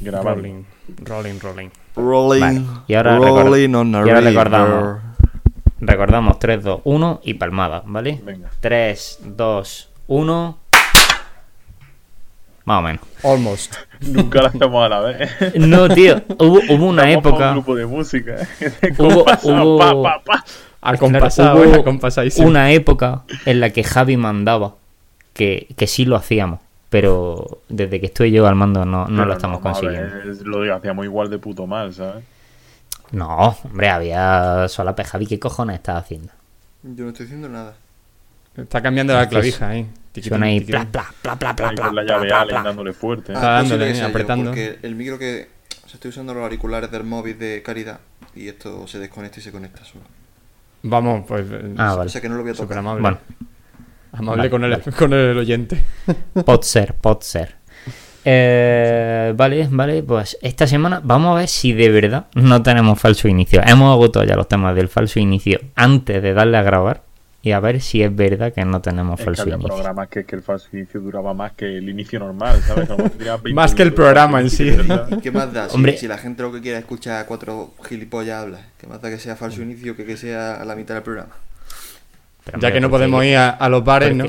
Grabando. Rolling, rolling, rolling. Rolling, Vale, y ahora rolling on a y ahora recordamos. Recordamos 3, 2, 1 y palmada, ¿vale? Venga. 3, 2, 1. Más o menos. Almost. Nunca lo hacemos a la vez. No, tío, hubo, hubo una Estamos época. un grupo de música. Hubo- Compasado, hubo- pa, pa, pa. Al Claro, compasado, hubo eh. Una época en la que Javi mandaba, que, que sí lo hacíamos, pero desde que estoy yo al mando no, no lo estamos a consiguiendo. ver, Lo hacíamos igual de puto mal, ¿sabes? No, hombre, había solape. Javi, ¿qué cojones estás haciendo? Yo no estoy diciendo nada. Está cambiando la clavija ahí. Tiquitín, Suena ahí, tiquitín. pla, pla, pla, pla, Ahí pla, con la llave pla, Allen pla. dándole fuerte. Está Ah, dándole, posible que sea yo, apretando. porque el micro que... o sea, estoy usando los auriculares del móvil de caridad y esto se desconecta y se conecta solo. Vamos, pues. eh, Ah, O vale. sea que no lo voy a Súper tocar. amable. Bueno, amable Vale, con, el, vale. con el oyente. pot ser, pot ser. Eh, vale, vale, pues esta semana vamos a ver si de verdad no tenemos falso inicio. Hemos agotado ya los temas del falso inicio antes de darle a grabar y a ver si es verdad que no tenemos Es que falso había inicio. programas que, que el falso inicio duraba más que el inicio normal, ¿sabes? A lo mejor tenía 20 Más que el programa en sí. inicio, ¿verdad? ¿Y qué más da? Si, Hombre. si la gente lo que quiere es escuchar a cuatro gilipollas hablar. ¿Qué más da que sea falso inicio que que sea a la mitad del programa? Pero, Ya hombre, que no podemos ir a, a los bares, ¿no?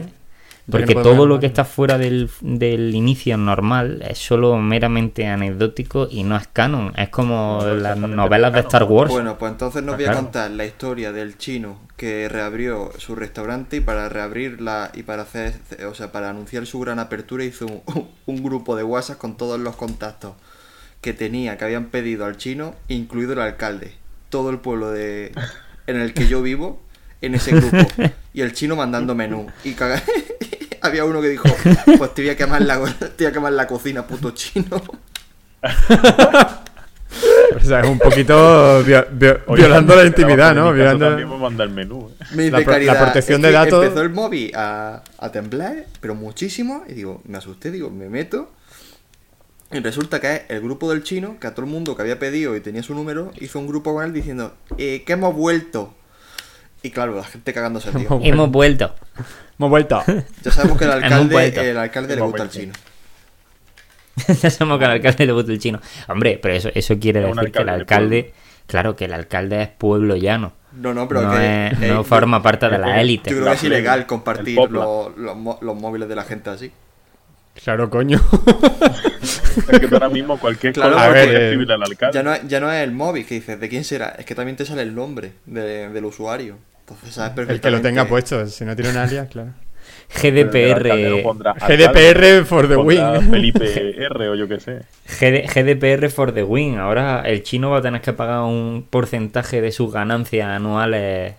porque- no todo lo que está fuera del, del inicio normal es solo meramente anecdótico y no es canon. Es como No, las novelas de. Star Wars. Bueno, pues entonces nos Ah, voy a contar la historia del chino que reabrió su restaurante y para reabrirla y para hacer, o sea, para anunciar su gran apertura hizo un, un grupo de WhatsApp con todos los contactos que tenía, que habían pedido al chino, incluido el alcalde. Todo el pueblo de en el que yo vivo en ese grupo y el chino mandando menú y caga- había uno que dijo, pues te voy a quemar la te voy a quemar la cocina, puto chino. O sea, es un poquito vio- vio- Oye, violando la intimidad, ¿no? Violando... También me manda el menú. ¿eh? Me La pro- la protección es de que datos- Empezó el móvil a, a temblar, pero muchísimo. Y digo, me asusté, digo, me meto. Y resulta que es el grupo del chino, que a todo el mundo que había pedido y tenía su número, hizo un grupo con él diciendo, eh, que hemos vuelto. Y claro, la gente cagándose, tío. Hemos Hemos vuelto. Hemos vuelto. Ya sabemos que el alcalde, el alcalde le gusta al vuelto. chino. ya sabemos que al alcalde le gusta el chino. Hombre, pero eso, eso quiere decir que el alcalde de alcalde. Claro, que el alcalde es pueblo llano. No, no, pero no que... es- eh, no forma parte de la élite. Yo creo que es ilegal compartir el los, los móviles de la gente así. Claro, coño. Es que tú ahora mismo cualquier Claro, cosa a ver, puedes eh, escribirle al alcalde. Ya no, es- ya no es el móvil que dices, ¿de quién será? Es que también te sale el nombre de- del usuario. Entonces sabes El que lo tenga puesto. Si no tiene un alias, claro. GDPR. pondrá GDPR for the win. Felipe R o yo qué sé. GD GDPR for the win. Ahora el chino va a tener que pagar un porcentaje de sus ganancias anuales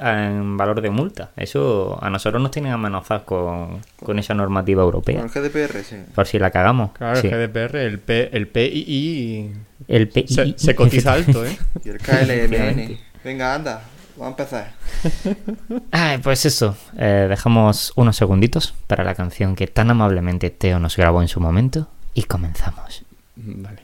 en valor de multa. Eso a nosotros nos tienen amenazados con, con esa normativa Con europea. el GDPR, sí. Por si la cagamos. Claro, Sí. el GDPR, el, P, el PII El PII. se, se cotiza alto, ¿eh? Y el. KLMN. Venga, anda, vamos a empezar. Ay, pues eso, eh, dejamos unos segunditos para la canción que tan amablemente Teo nos grabó en su momento y comenzamos. Vale,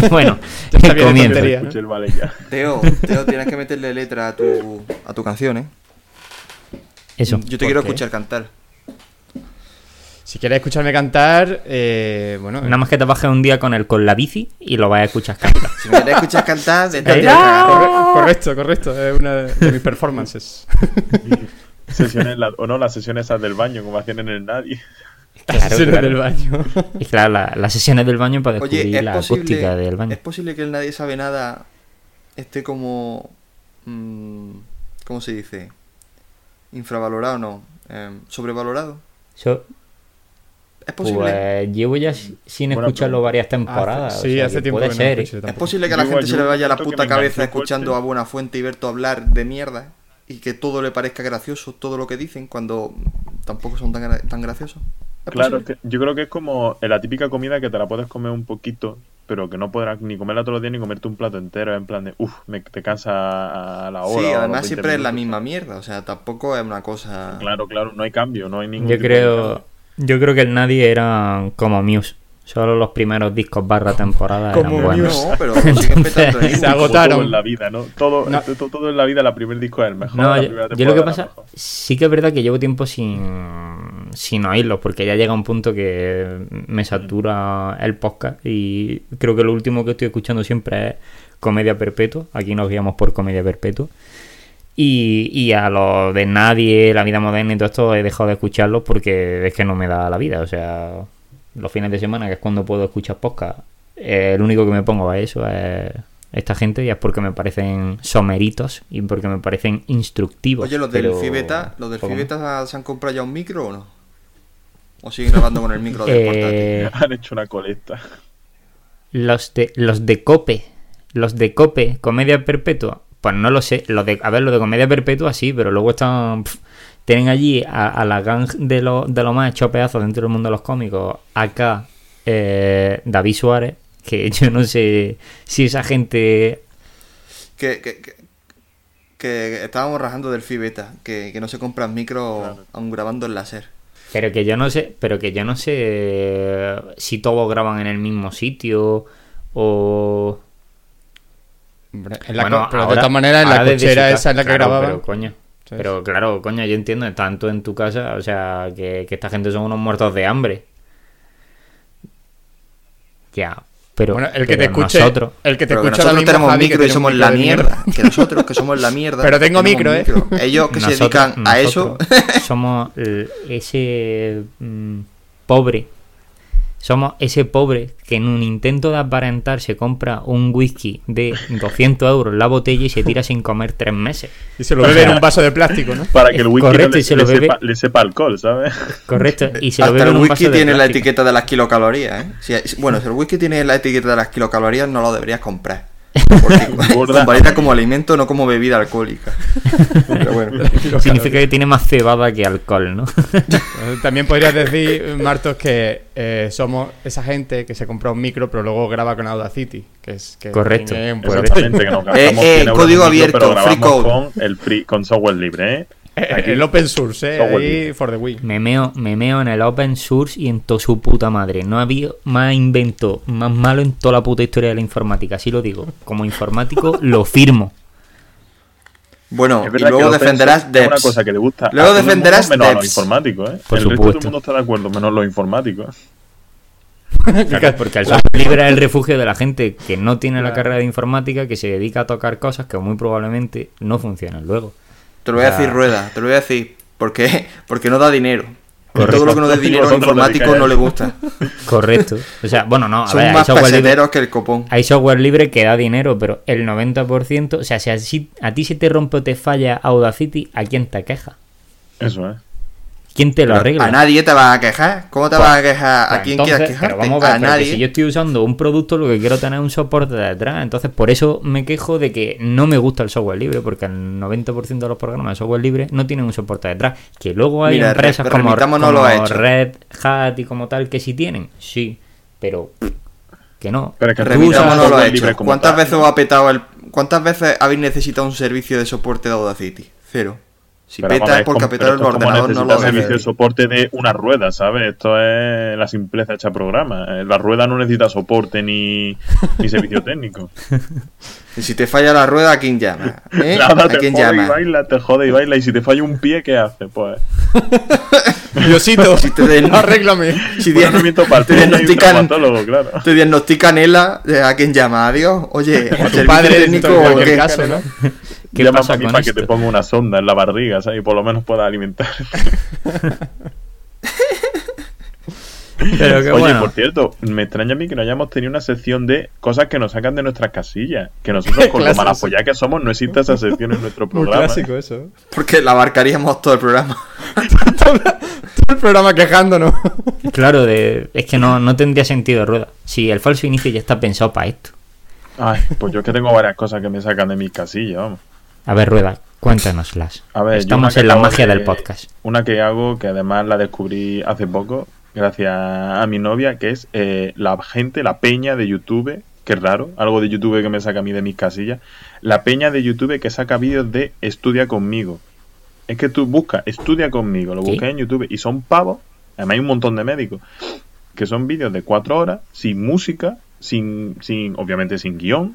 bueno, está bien de comienzo. tontería. Escuché el vale ya. Teo, Teo, tienes que meterle letra a tu, a tu canción, ¿eh? Eso. Yo te ¿Por quiero qué? escuchar cantar. Si quieres escucharme cantar, eh, bueno, Nada más que te bajes un día con el con la bici y lo vas a escuchar cantar. Si me quieres escuchar cantar, a Eh, corre- correcto, correcto, es una de mis performances. Sesiones, la- o no, las sesiones esas del baño, como hacían en el Nadie. Claro, Sesiones claro. del baño. Y claro, la- las sesiones del baño para descubrir Oye, ¿es la posible, acústica del baño. ¿es posible que el nadie sabe nada esté como... mm, ¿Cómo se dice? Infravalorado, no. em, sobrevalorado. Yo, ¿Es posible? pues llevo ya si- sin escucharlo pregunta. varias temporadas. Hace- sí, o sea, hace tiempo puede que no ser. escucho ¿eh? ¿Es posible que a la gente se le vaya la puta cabeza escuchando fuerte. a Buena Fuente y Berto hablar de mierda? Y que todo le parezca gracioso, todo lo que dicen, cuando tampoco son tan, tan graciosos. ¿Es Claro, es que yo creo que es como la típica comida que te la puedes comer un poquito, pero que no podrás ni comerla todos los días ni comerte un plato entero, en plan de, uff, me, te cansa a la hora. Sí, además 20 siempre es la misma mierda, o sea, tampoco es una cosa... Claro, claro, no hay cambio, no hay ningún Yo creo, cambio. yo creo que el nadie era como Muse. Solo los primeros discos barra temporada eran buenos. No, pero lo siguen petando en Se agotaron. todo en la vida, ¿no? Todo, No. to- todo en la vida, el primer disco es el mejor. No, la yo, yo lo que la pasa, sí que es verdad que llevo tiempo sin, sin oírlos, porque ya llega un punto que me satura el podcast y creo que lo último que estoy escuchando siempre es Comedia Perpetua, aquí nos guiamos por Comedia Perpetua. Y, y a lo de nadie, la vida moderna y todo esto he dejado de escucharlos porque es que no me da la vida, o sea, los fines de semana, que es cuando puedo escuchar podcast, eh, el único que me pongo a eso es esta gente y es porque me parecen someritos y porque me parecen instructivos. Oye, los del pero Fibeta, ¿los del. Fibeta se han comprado ya un micro o no? ¿O siguen grabando con el micro del portátil? Eh, Han hecho una colecta. los de los de Cope, los de Cope, Comedia Perpetua, pues no lo sé, los de a ver, los de Comedia Perpetua sí, pero luego están tienen allí a, a la gang de lo, de lo más hecho pedazos dentro del mundo de los cómicos, acá eh, David Suárez, que yo no sé si esa gente Que, que, que, que estábamos rajando del Fibeta, que, que no se compran micro aún grabando en láser. Pero que yo no sé, pero que yo no sé si todos graban en el mismo sitio o Hombre, en la Bueno, de todas maneras, en la cochera esa en la que claro, grababan. Pero coño, Sí. pero claro, coño, yo entiendo, tanto en tu casa, o sea, que, que esta gente son unos muertos de hambre. Ya, pero, Bueno, el que te escuche, nosotros, el que te escucha nosotros mismo, tenemos Javi, que micro y somos micro la mierda. Que nosotros, que somos la mierda. Pero tengo micro, ¿eh? micro. Ellos que se dedican a eso. somos ese mm, pobre. Somos ese pobre que en un intento de aparentar se compra un whisky de 200 euros la botella y se tira sin comer tres meses. Y se lo bebe en un vaso de plástico, ¿no? Para que el whisky no correcto, le, y se le lo bebe. sepa, le sepa alcohol, ¿sabes? Correcto. Y se lo Hasta bebe el en un vaso whisky de tiene la etiqueta de las kilocalorías, ¿eh? Si- bueno, si el whisky tiene la etiqueta de las kilocalorías, no lo deberías comprar. Porque convalida como alimento, no como bebida alcohólica. Pero bueno. Significa que tiene más cebada que alcohol, ¿no? Eh, También podrías decir, Martos, que eh, somos esa gente que se compra un micro, pero luego graba con Audacity. Que es, que Correcto. tiene un buen- Exactamente, que nos gastamos eh, 100 euros código en micro, pero abierto, free code. Con, el free, con software libre, ¿eh? Eh, el open source, eh, ahí for the win. Me meo, me meo en el open source y en toda su puta madre. No ha habido más invento más malo en toda la puta historia de la informática. Así lo digo. Como informático lo firmo. Bueno, y luego defenderás source es una Devs. cosa que le gusta. a Luego mundo, defenderás menos a los informáticos, ¿eh? Por el resto de todo supuesto. el mundo está de acuerdo, menos los informáticos. Claro, porque el software libre es el refugio de la gente que no tiene la carrera de informática, que se dedica a tocar cosas que muy probablemente no funcionan luego. Te lo voy a O sea, decir, Rueda, te lo voy a decir. ¿Por qué? Porque no da dinero. Y Correcto. todo lo que no dé dinero al informático no le gusta. Correcto. O sea, bueno, no, a Son ver, hay más software, libre, peseteros que el copón. hay software libre que da dinero, pero el 90%, o sea, si así- a ti se te rompe o te falla Audacity, ¿a quién te queja? Eso, ¿eh? ¿Quién te lo Pero arregla? A nadie te vas a quejar. ¿Cómo te Pues- vas a quejar? ¿A Pues quién entonces, quieras quejarte? Pero vamos a ver, a pero que nadie. si yo estoy usando un producto, lo que quiero tener es un soporte detrás. Entonces, por eso me quejo de que no me gusta el software libre, porque el 90% de los programas de software libre no tienen un soporte detrás. Que luego hay Mira, empresas re- como, no como lo ha hecho. Red Hat y como tal que sí tienen, sí, pero que no. Pero es que Tú usas- no lo ha software hecho. libre como ¿Cuántas tal, veces os ha petado el... ¿Cuántas veces habéis necesitado un servicio de soporte de Audacity? Cero. Si Pero, peta es porque como- a petar pero el ordenador no lo servicio de soporte de una rueda, ¿sabes? Esto es la simpleza hecha programa. Eh, La rueda no necesita soporte ni, ni servicio técnico. Y si te falla la rueda, ¿a quién llama? ¿Eh? Nada, ¿A te quién jode y llama? baila, te jode y baila. Y si te falla un pie, ¿qué haces? Pues Diosito, Si te den- arréglame. Si el te diagnostican, claro. te diagnostican ELA, ¿a quién llama? Adiós. Oye, A tu ¿servicio padre, en técnico cualquier qué? caso, ¿no? ¿Qué Llama pasa a mí con para que te ponga una sonda en la barriga, ¿sabes? Y por lo menos puedas alimentar. Pero que Oye, bueno. por cierto, me extraña a mí que no hayamos tenido una sección de cosas que nos sacan de nuestras casillas. Que nosotros, con lo malafollá que somos, no existe esa sección en nuestro Muy programa. clásico eso. Porque la abarcaríamos todo el programa. Todo el programa quejándonos. Claro, de, es que no, no tendría sentido, Rueda. Si el falso inicio ya está pensado para esto. Ay, pues yo es que tengo varias cosas que me sacan de mis casillas, vamos. A ver, Rueda, cuéntanoslas. A ver, Estamos en la magia de- del podcast. Una que hago, que además la descubrí hace poco, gracias a mi novia, que es eh, la gente, la peña de YouTube, que raro, algo de YouTube que me saca a mí de mis casillas, la peña de YouTube que saca vídeos de estudia conmigo. Es que tú buscas, estudia conmigo, lo buscas en YouTube y son pavos, además hay un montón de médicos, que son vídeos de cuatro horas, sin música, sin, sin obviamente sin guion,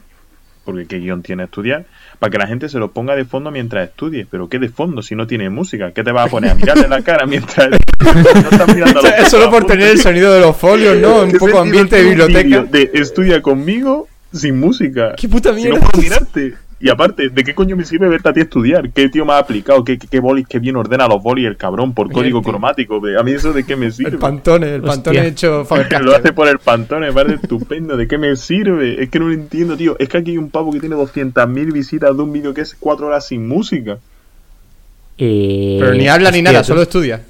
porque qué guion tiene estudiar, para que la gente se lo ponga de fondo mientras estudie. Pero ¿qué de fondo si no tiene música? ¿Qué te vas a poner? A mirarle la cara mientras no estás mirando a los es solo por tener el sonido de los folios, ¿no? Un ¿Qué poco ambiente de biblioteca. De estudia conmigo sin música. ¿Qué puta Si no mierda? puedo mirarte. Y aparte, ¿de qué coño me sirve verte a ti estudiar? ¿Qué tío más aplicado? ¿Qué, qué, qué bolis que bien ordena los bolis el cabrón por código cromático? ¿A mí eso de qué me sirve? El pantone, el pantone hecho Lo hace por el pantón, me parece estupendo. ¿De qué me sirve? Es que no lo entiendo, tío. Es que aquí hay un pavo que tiene 200.000 visitas de un vídeo que es 4 horas sin música. Eh, Pero ni habla ni nada, solo estudia.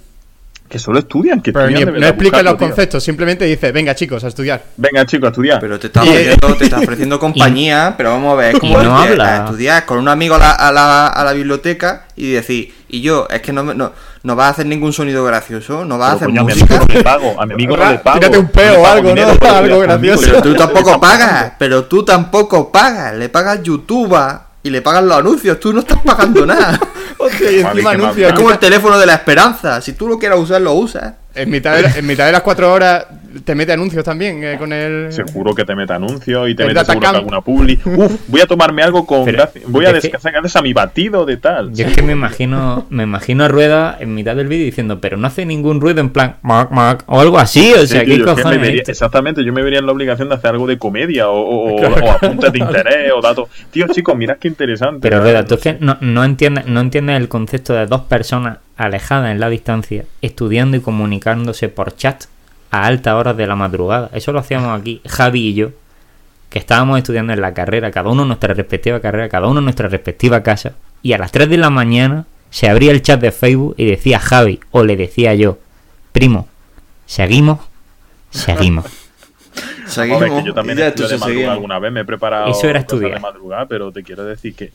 Que solo estudian, que ni- no explica los tío. conceptos, simplemente dice, venga chicos, a estudiar. Venga, chicos, a estudiar. Pero te está Y- ofreciendo, te está ofreciendo compañía, pero vamos a ver, es como no habla. a estudiar con un amigo a la, a la, a la biblioteca y decir, y yo, es que no, me- no, no vas a hacer ningún sonido gracioso, no vas a hacer coño, a mi música. amigo no le pago. A mi amigo no le pago. Tírate un peo o algo, ¿no? dinero Algo gracioso. Pero tú tampoco pagas, pero tú tampoco pagas, le pagas YouTube y le pagas los anuncios, tú no estás pagando nada. Hostia, y encima anuncia. Es como el teléfono de la esperanza, si tú lo quieres usar, lo usas. En mitad, de, en mitad de las cuatro horas te mete anuncios también eh, con el... Seguro que te mete anuncios y te El mete seguro que alguna publi. Uf, voy a tomarme algo con Pero, Voy a es que- descargarles a mi batido de tal. Yo es que me imagino, me imagino a Rueda en mitad del vídeo diciendo, pero no hace ningún ruido en plan, mac, mac, o algo así, o sea, Sí, ¿qué tío, yo es que me cojones? vería- exactamente, yo me vería en la obligación de hacer algo de comedia o, o, o- o apuntes de interés o datos. Tío, chicos, mirad qué interesante. Pero. Rueda, tú es que no, no entiendes, no entiendes el concepto de dos personas alejadas en la distancia, estudiando y comunicándose por chat a altas horas de la madrugada. Eso lo hacíamos aquí, Javi y yo, que estábamos estudiando en la carrera, cada uno en nuestra respectiva carrera, cada uno en nuestra respectiva casa, y a las 3 de la mañana se abría el chat de Facebook y decía Javi, o le decía yo, primo, ¿seguimos? Seguimos. Seguimos. Vamos a ver, que yo también esto de madrugada seguimos. alguna vez, me he preparado Eso era estudiar. de madrugada, pero te quiero decir que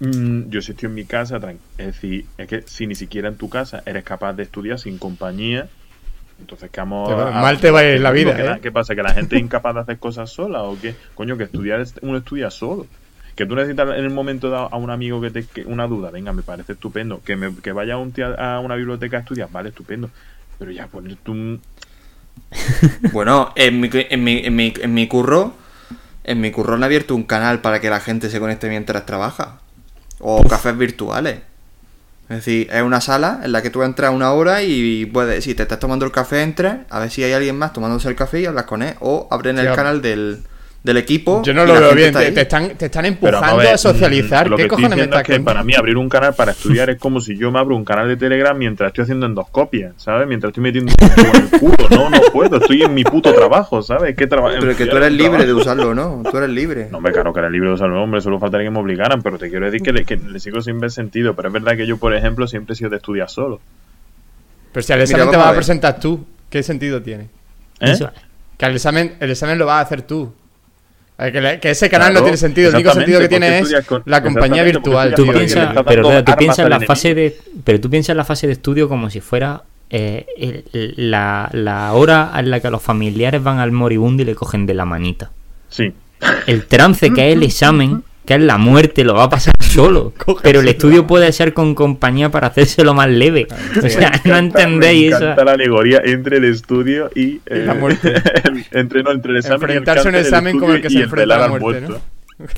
mm, yo si estoy en mi casa, es decir, es que si ni siquiera en tu casa eres capaz de estudiar sin compañía, entonces que vamos va- mal te va a ir la vida, ¿Qué, ¿eh? ¿Qué pasa? ¿Que la gente es incapaz de hacer cosas sola o qué? Coño, que estudiar es- uno estudia solo. Que tú necesitas en el momento dado a un amigo que te que una duda, venga, me parece estupendo. Que, me, que vaya un tío a una biblioteca a estudiar, vale, estupendo. Pero ya ponerte un, Bueno, en mi, en, mi, en, mi, en mi curro, en mi curro han abierto un canal para que la gente se conecte mientras trabaja. O cafés virtuales. Es decir, es una sala en la que tú entras una hora y puedes, si te estás tomando el café, entras, a ver si hay alguien más tomándose el café y hablas con él. O abren el canal del, del equipo. Yo no lo veo bien, está te, están, te están empujando a, ver, socializar. Lo ¿Qué que estoy cojones me estás es que para mí abrir un canal para estudiar es como si yo me abro un canal de Telegram mientras estoy haciendo endoscopia, ¿sabes? Mientras estoy metiendo en el culo. No, no puedo. Estoy en mi puto trabajo, ¿sabes? ¿Qué traba- Pero que tú eres libre de usarlo, ¿no? Tú eres libre. No, me claro que era libre de usarlo, hombre, solo faltaría que me obligaran, pero te quiero decir que le, que le sigo sin ver sentido. Pero es verdad que yo, por ejemplo, siempre he sido de estudiar solo. Pero si al Mira, examen te vas a presentar tú, ¿qué sentido tiene? ¿Eh? Que al examen, el examen lo vas a hacer tú. Que, ese canal Claro, no tiene sentido. El único sentido que tiene es con- la compañía virtual. Tú pero, tú piensas en la fase de, pero tú piensas en la fase de estudio como si fuera eh, el- la, la hora en la que los familiares van al moribundo y le cogen de la manita. Sí. El trance que es el examen que es la muerte, lo va a pasar solo. pero el estudio puede ser con compañía para hacérselo más leve. O sea, no entendéis Me eso. la alegoría entre el estudio y eh, la muerte. el- entre, no, entre el examen y el Enfrentarse a un examen como el que se enfrenta a la muerte.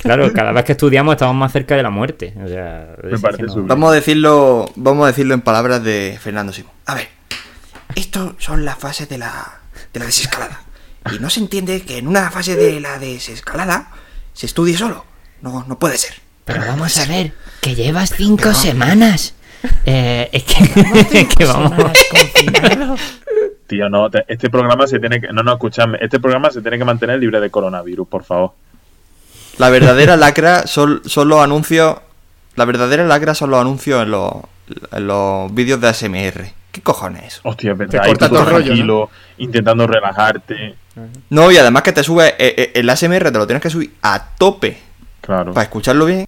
Claro, cada vez que estudiamos estamos más cerca de la muerte. O sea, Me parece no-. Vamos a decirlo, vamos a decirlo en palabras de Fernando Simón. A ver, estos son las fases de la, de la desescalada. Y no se entiende que en una fase de la desescalada se estudie solo. No, no puede ser. Pero vamos a ver, que llevas cinco semanas. Eh, es que, es que vamos. Tío, no, te- este programa se tiene que. No, no, escuchadme. Este programa se tiene que mantener libre de coronavirus, por favor. La verdadera lacra son, son los anuncios. La verdadera lacra son los anuncios en los, en los vídeos de ASMR. ¿Qué cojones es eso? Hostia, verdad. Te corta todo el rollo, tranquilo, intentando relajarte. No, y además que te sube. eh, eh, el ASMR te lo tienes que subir a tope Claro. para escucharlo bien.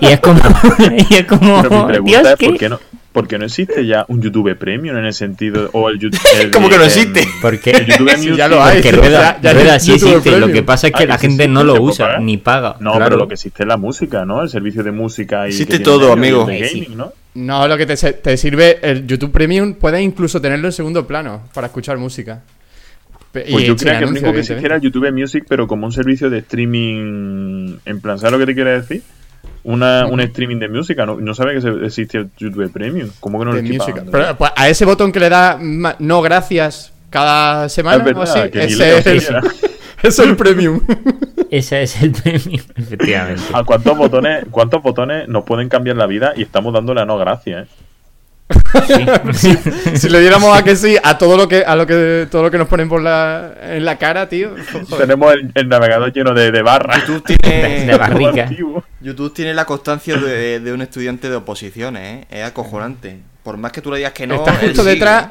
Y es como. Y es como. Pero mi pregunta Dios, es: ¿qué? ¿por qué, no, ¿por qué no existe ya un YouTube Premium en el sentido. O el YouTube. ¿Cómo que no existe? Porque, El YouTube Sí, Music. ya lo hay. porque Ya- Rueda, ya Rueda es sí YouTube existe. Lo que pasa es que Ah, la que gente no lo usa pagar. ni paga. No, claro. pero lo que existe es la música, ¿no? El servicio de música y. Existe todo, amigo. Sí. gaming, ¿no? No, lo que te, te sirve el YouTube Premium, puedes incluso tenerlo en segundo plano para escuchar música. Pues yo creía que el anuncio, único que existiera era el evidentemente. YouTube Music, pero como un servicio de streaming. En plan, ¿sabes lo que te quiero decir? Una, un streaming de música. No, no sabía que se- existía el YouTube Premium. ¿Cómo que no lo de? Pero pues, a ese botón que le da no gracias cada semana Es verdad, o así, que ni ese es, el, es el Premium. Ese es el premio, efectivamente. ¿A cuántos botones, cuántos botones nos pueden cambiar la vida y estamos dándole a no gracias, eh? si le diéramos a que sí a todo lo que a lo que todo lo que nos ponen por la en la cara, tío. joder. Tenemos el, el navegador lleno de, de barras. YouTube tiene, de barrica. Antiguo. YouTube tiene la constancia de, de un estudiante de oposiciones, ¿eh? Es acojonante. Por más que tú le digas que no. Está justo sigue. detrás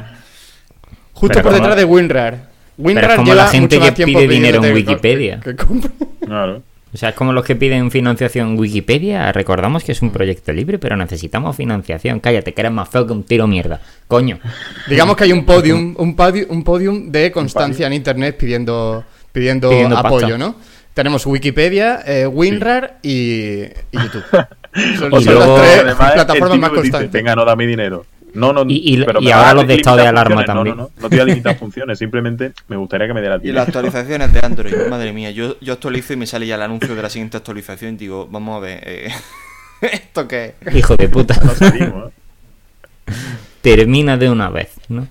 justo Pero por detrás de WinRAR. WinRAR es como lleva la gente mucho que pide dinero en que- Wikipedia. que compre. Claro. O sea, es como los que piden financiación en Wikipedia. Recordamos que es un proyecto libre, pero necesitamos financiación. Cállate, que eres más feo que un tiro mierda. Coño. Digamos que hay un podium, un podium, un podium de constancia en internet pidiendo, pidiendo, Pidiendo apoyo, pasta. ¿no? Tenemos Wikipedia, eh, WinRAR y, y YouTube. Son, luego- las tres además, plataformas más que dice, constantes. Venga, no dame dinero. No, no, Y- y- pero y ahora los de estado de alarma funciones. también. No, no, no, no te voy a limitar funciones, simplemente me gustaría que me dieras Y dinero. las actualizaciones de Android, madre mía, yo, yo actualizo y me sale ya el anuncio de la siguiente actualización y digo, vamos a ver, eh, ¿esto qué es? Hijo de puta. Salimos, ¿eh? Termina de una vez, ¿no?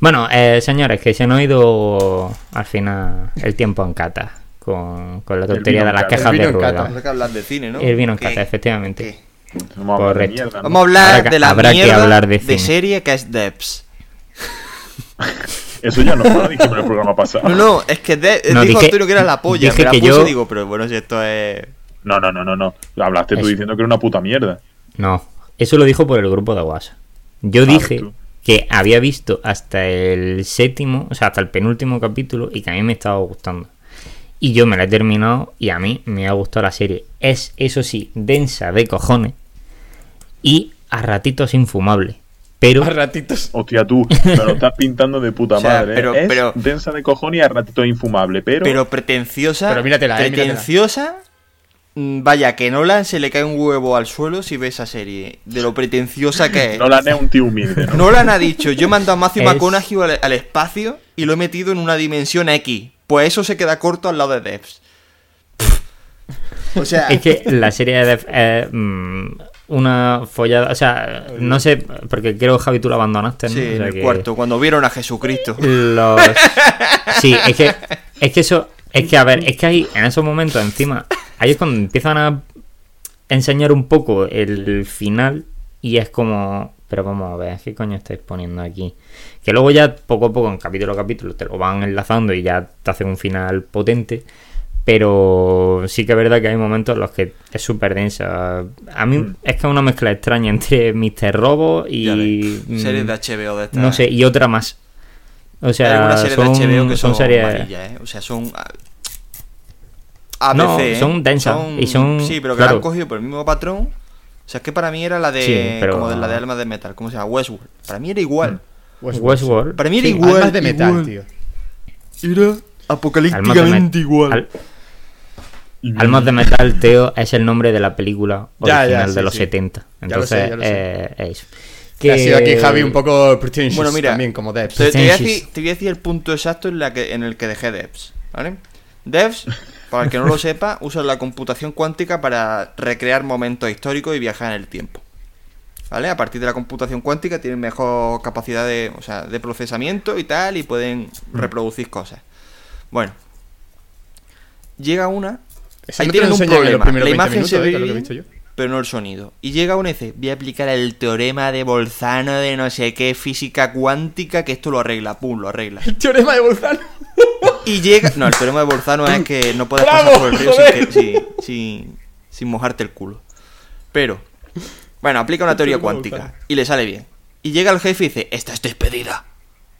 Bueno, eh, señores, que se nos ha ido al final el tiempo en cata con, con la El tontería vino de en las cata. quejas El de vino en rueda. cata. Tenemos que hablar de cine, ¿no? El vino en cata, efectivamente. ¿Qué? Vamos a hablar. Vamos a hablar Habrá que- de la habrá que hablar de serie que es Debs. Eso ya no lo dijimos en el programa pasado. No, no, es que de, No, dijo dije- Antonio que era la polla. dije me la que puse yo- y digo, pero bueno, si esto es... No, no, no, no, no. Hablaste tú Eso. diciendo que era una puta mierda. No, eso lo dijo por el grupo de WhatsApp. Yo Ah, dije tú. que había visto hasta el séptimo, o sea, hasta el penúltimo capítulo y que a mí me estaba gustando. Y yo me la he terminado y a mí me ha gustado la serie. Es, eso sí, densa de cojones y a ratitos infumable. Pero A ratitos. Hostia, tú, me lo estás pintando de puta O sea, madre. ¿eh? pero- es pero- densa de cojones y a ratito infumable, pero... Pero pretenciosa... Pero míratela, eh, míratela. Pretenciosa... mm, Vaya, que Nolan se le cae un huevo al suelo si ve esa serie. De lo pretenciosa que es. Nolan es un tío humilde, ¿no? Nolan ha dicho, yo he mandado a Matthew Es- McConaughey al, al espacio y lo he metido en una dimensión X. Pues eso se queda corto al lado de Devs. O sea, es que la serie de Def es mm, una follada. O sea, no sé, porque creo Javi tú la abandonaste, ¿no? sí, O en el que- cuarto, cuando vieron a Jesucristo. Los... Sí, es que, es que eso, es que a ver, es que ahí, en esos momentos encima, ahí es cuando empiezan a enseñar un poco el final y es como, pero vamos a ver, ¿qué coño estáis poniendo aquí? Que luego ya poco a poco, en capítulo a capítulo, te lo van enlazando y ya te hacen un final potente. Pero sí que es verdad que hay momentos en los que es súper densa. A mí Mm. es que es una mezcla extraña entre Mr. Robo y... Mm, series de HBO de estas. no sé, y otra más. O sea, series son, de HBO que son, series. amarillas, ¿eh? O sea, son. ABC, No, ¿eh? son densas, y son- Sí, pero que claro. la han cogido por el mismo patrón. O sea, es que para mí era la de. Sí, pero- Como de la de Almas de Metal. ¿Cómo se llama? Westworld. Para mí era igual. Westworld. Para mí era Sí, igual. almas de metal, igual. tío. Era apocalípticamente igual. al- Almas de Metal, Teo, es el nombre de la película Ya, ya, original sí, de los sí. 70. Ya lo sé, Entonces, ya lo sé. eh, es eso. Que ha sido aquí Javi un poco pretentious Bueno, mira, también como Debs. Te, te voy a decir, te voy a decir el punto exacto en, la que, en el que dejé Devs, ¿vale? Devs, para el que no lo sepa, usa la computación cuántica para recrear momentos históricos y viajar en el tiempo. ¿Vale? A partir de la computación cuántica tienen mejor capacidad de, o sea, de procesamiento y tal y pueden reproducir cosas. Bueno. Llega una... Ahí no tienen un problema. La 20 imagen minutos, se eh, ve pero no el sonido. Y llega y dice, voy a aplicar el teorema de Bolzano de no sé qué física cuántica, que esto lo arregla, pum, lo arregla. El teorema de Bolzano. Y llega... No, el teorema de Bolzano es que no puedes ¡Bravo, pasar por el río sin, que- sin, sin- sin mojarte el culo. Pero, bueno, aplica una teoría cuántica y le sale bien. Y llega el jefe y dice, esta es despedida.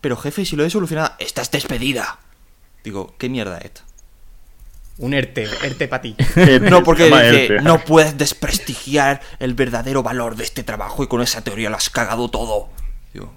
Pero jefe, si lo he solucionado, esta es despedida. Digo, ¿qué mierda es esto? Un ERTE, ERTE para ti. No, porque dice, no puedes desprestigiar el verdadero valor de este trabajo y con esa teoría lo has cagado todo. Digo,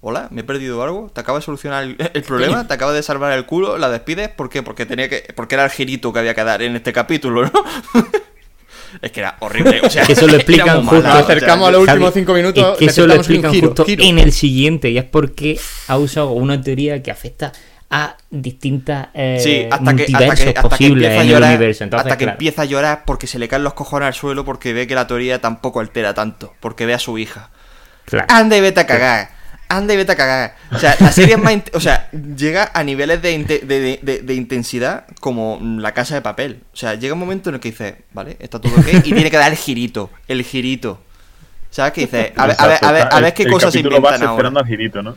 hola, ¿me he perdido algo? ¿Te acaba de solucionar el, el problema? ¿Te acaba de salvar el culo? ¿La despides? ¿Por qué? Porque tenía que, porque era el girito que había que dar en este capítulo, ¿no? es que era horrible, o sea, Que eso lo explican justo. o sea, acercamos a los últimos cinco minutos. Es que eso lo explican giro, justo giro. en el siguiente y es porque ha usado una teoría que afecta a distintas eh, Sí, hasta que, hasta multiversos que, hasta que posibles empieza a el llorar, universo. Entonces, hasta que claro, empieza a llorar porque se le caen los cojones al suelo porque ve que la teoría tampoco altera tanto, porque ve a su hija. claro. Anda y vete a cagar. Anda y vete a cagar. O sea, la serie es más. O sea, llega a niveles de, de, de- de- de intensidad como la casa de papel. O sea, llega un momento en el que dice, vale, está todo ok. Y tiene que dar el girito. El girito. ¿Sabes qué dice? A ver, a ver, a ver, a ver qué El cosas se capítulo inventan esperando ahora. al girito, ¿no?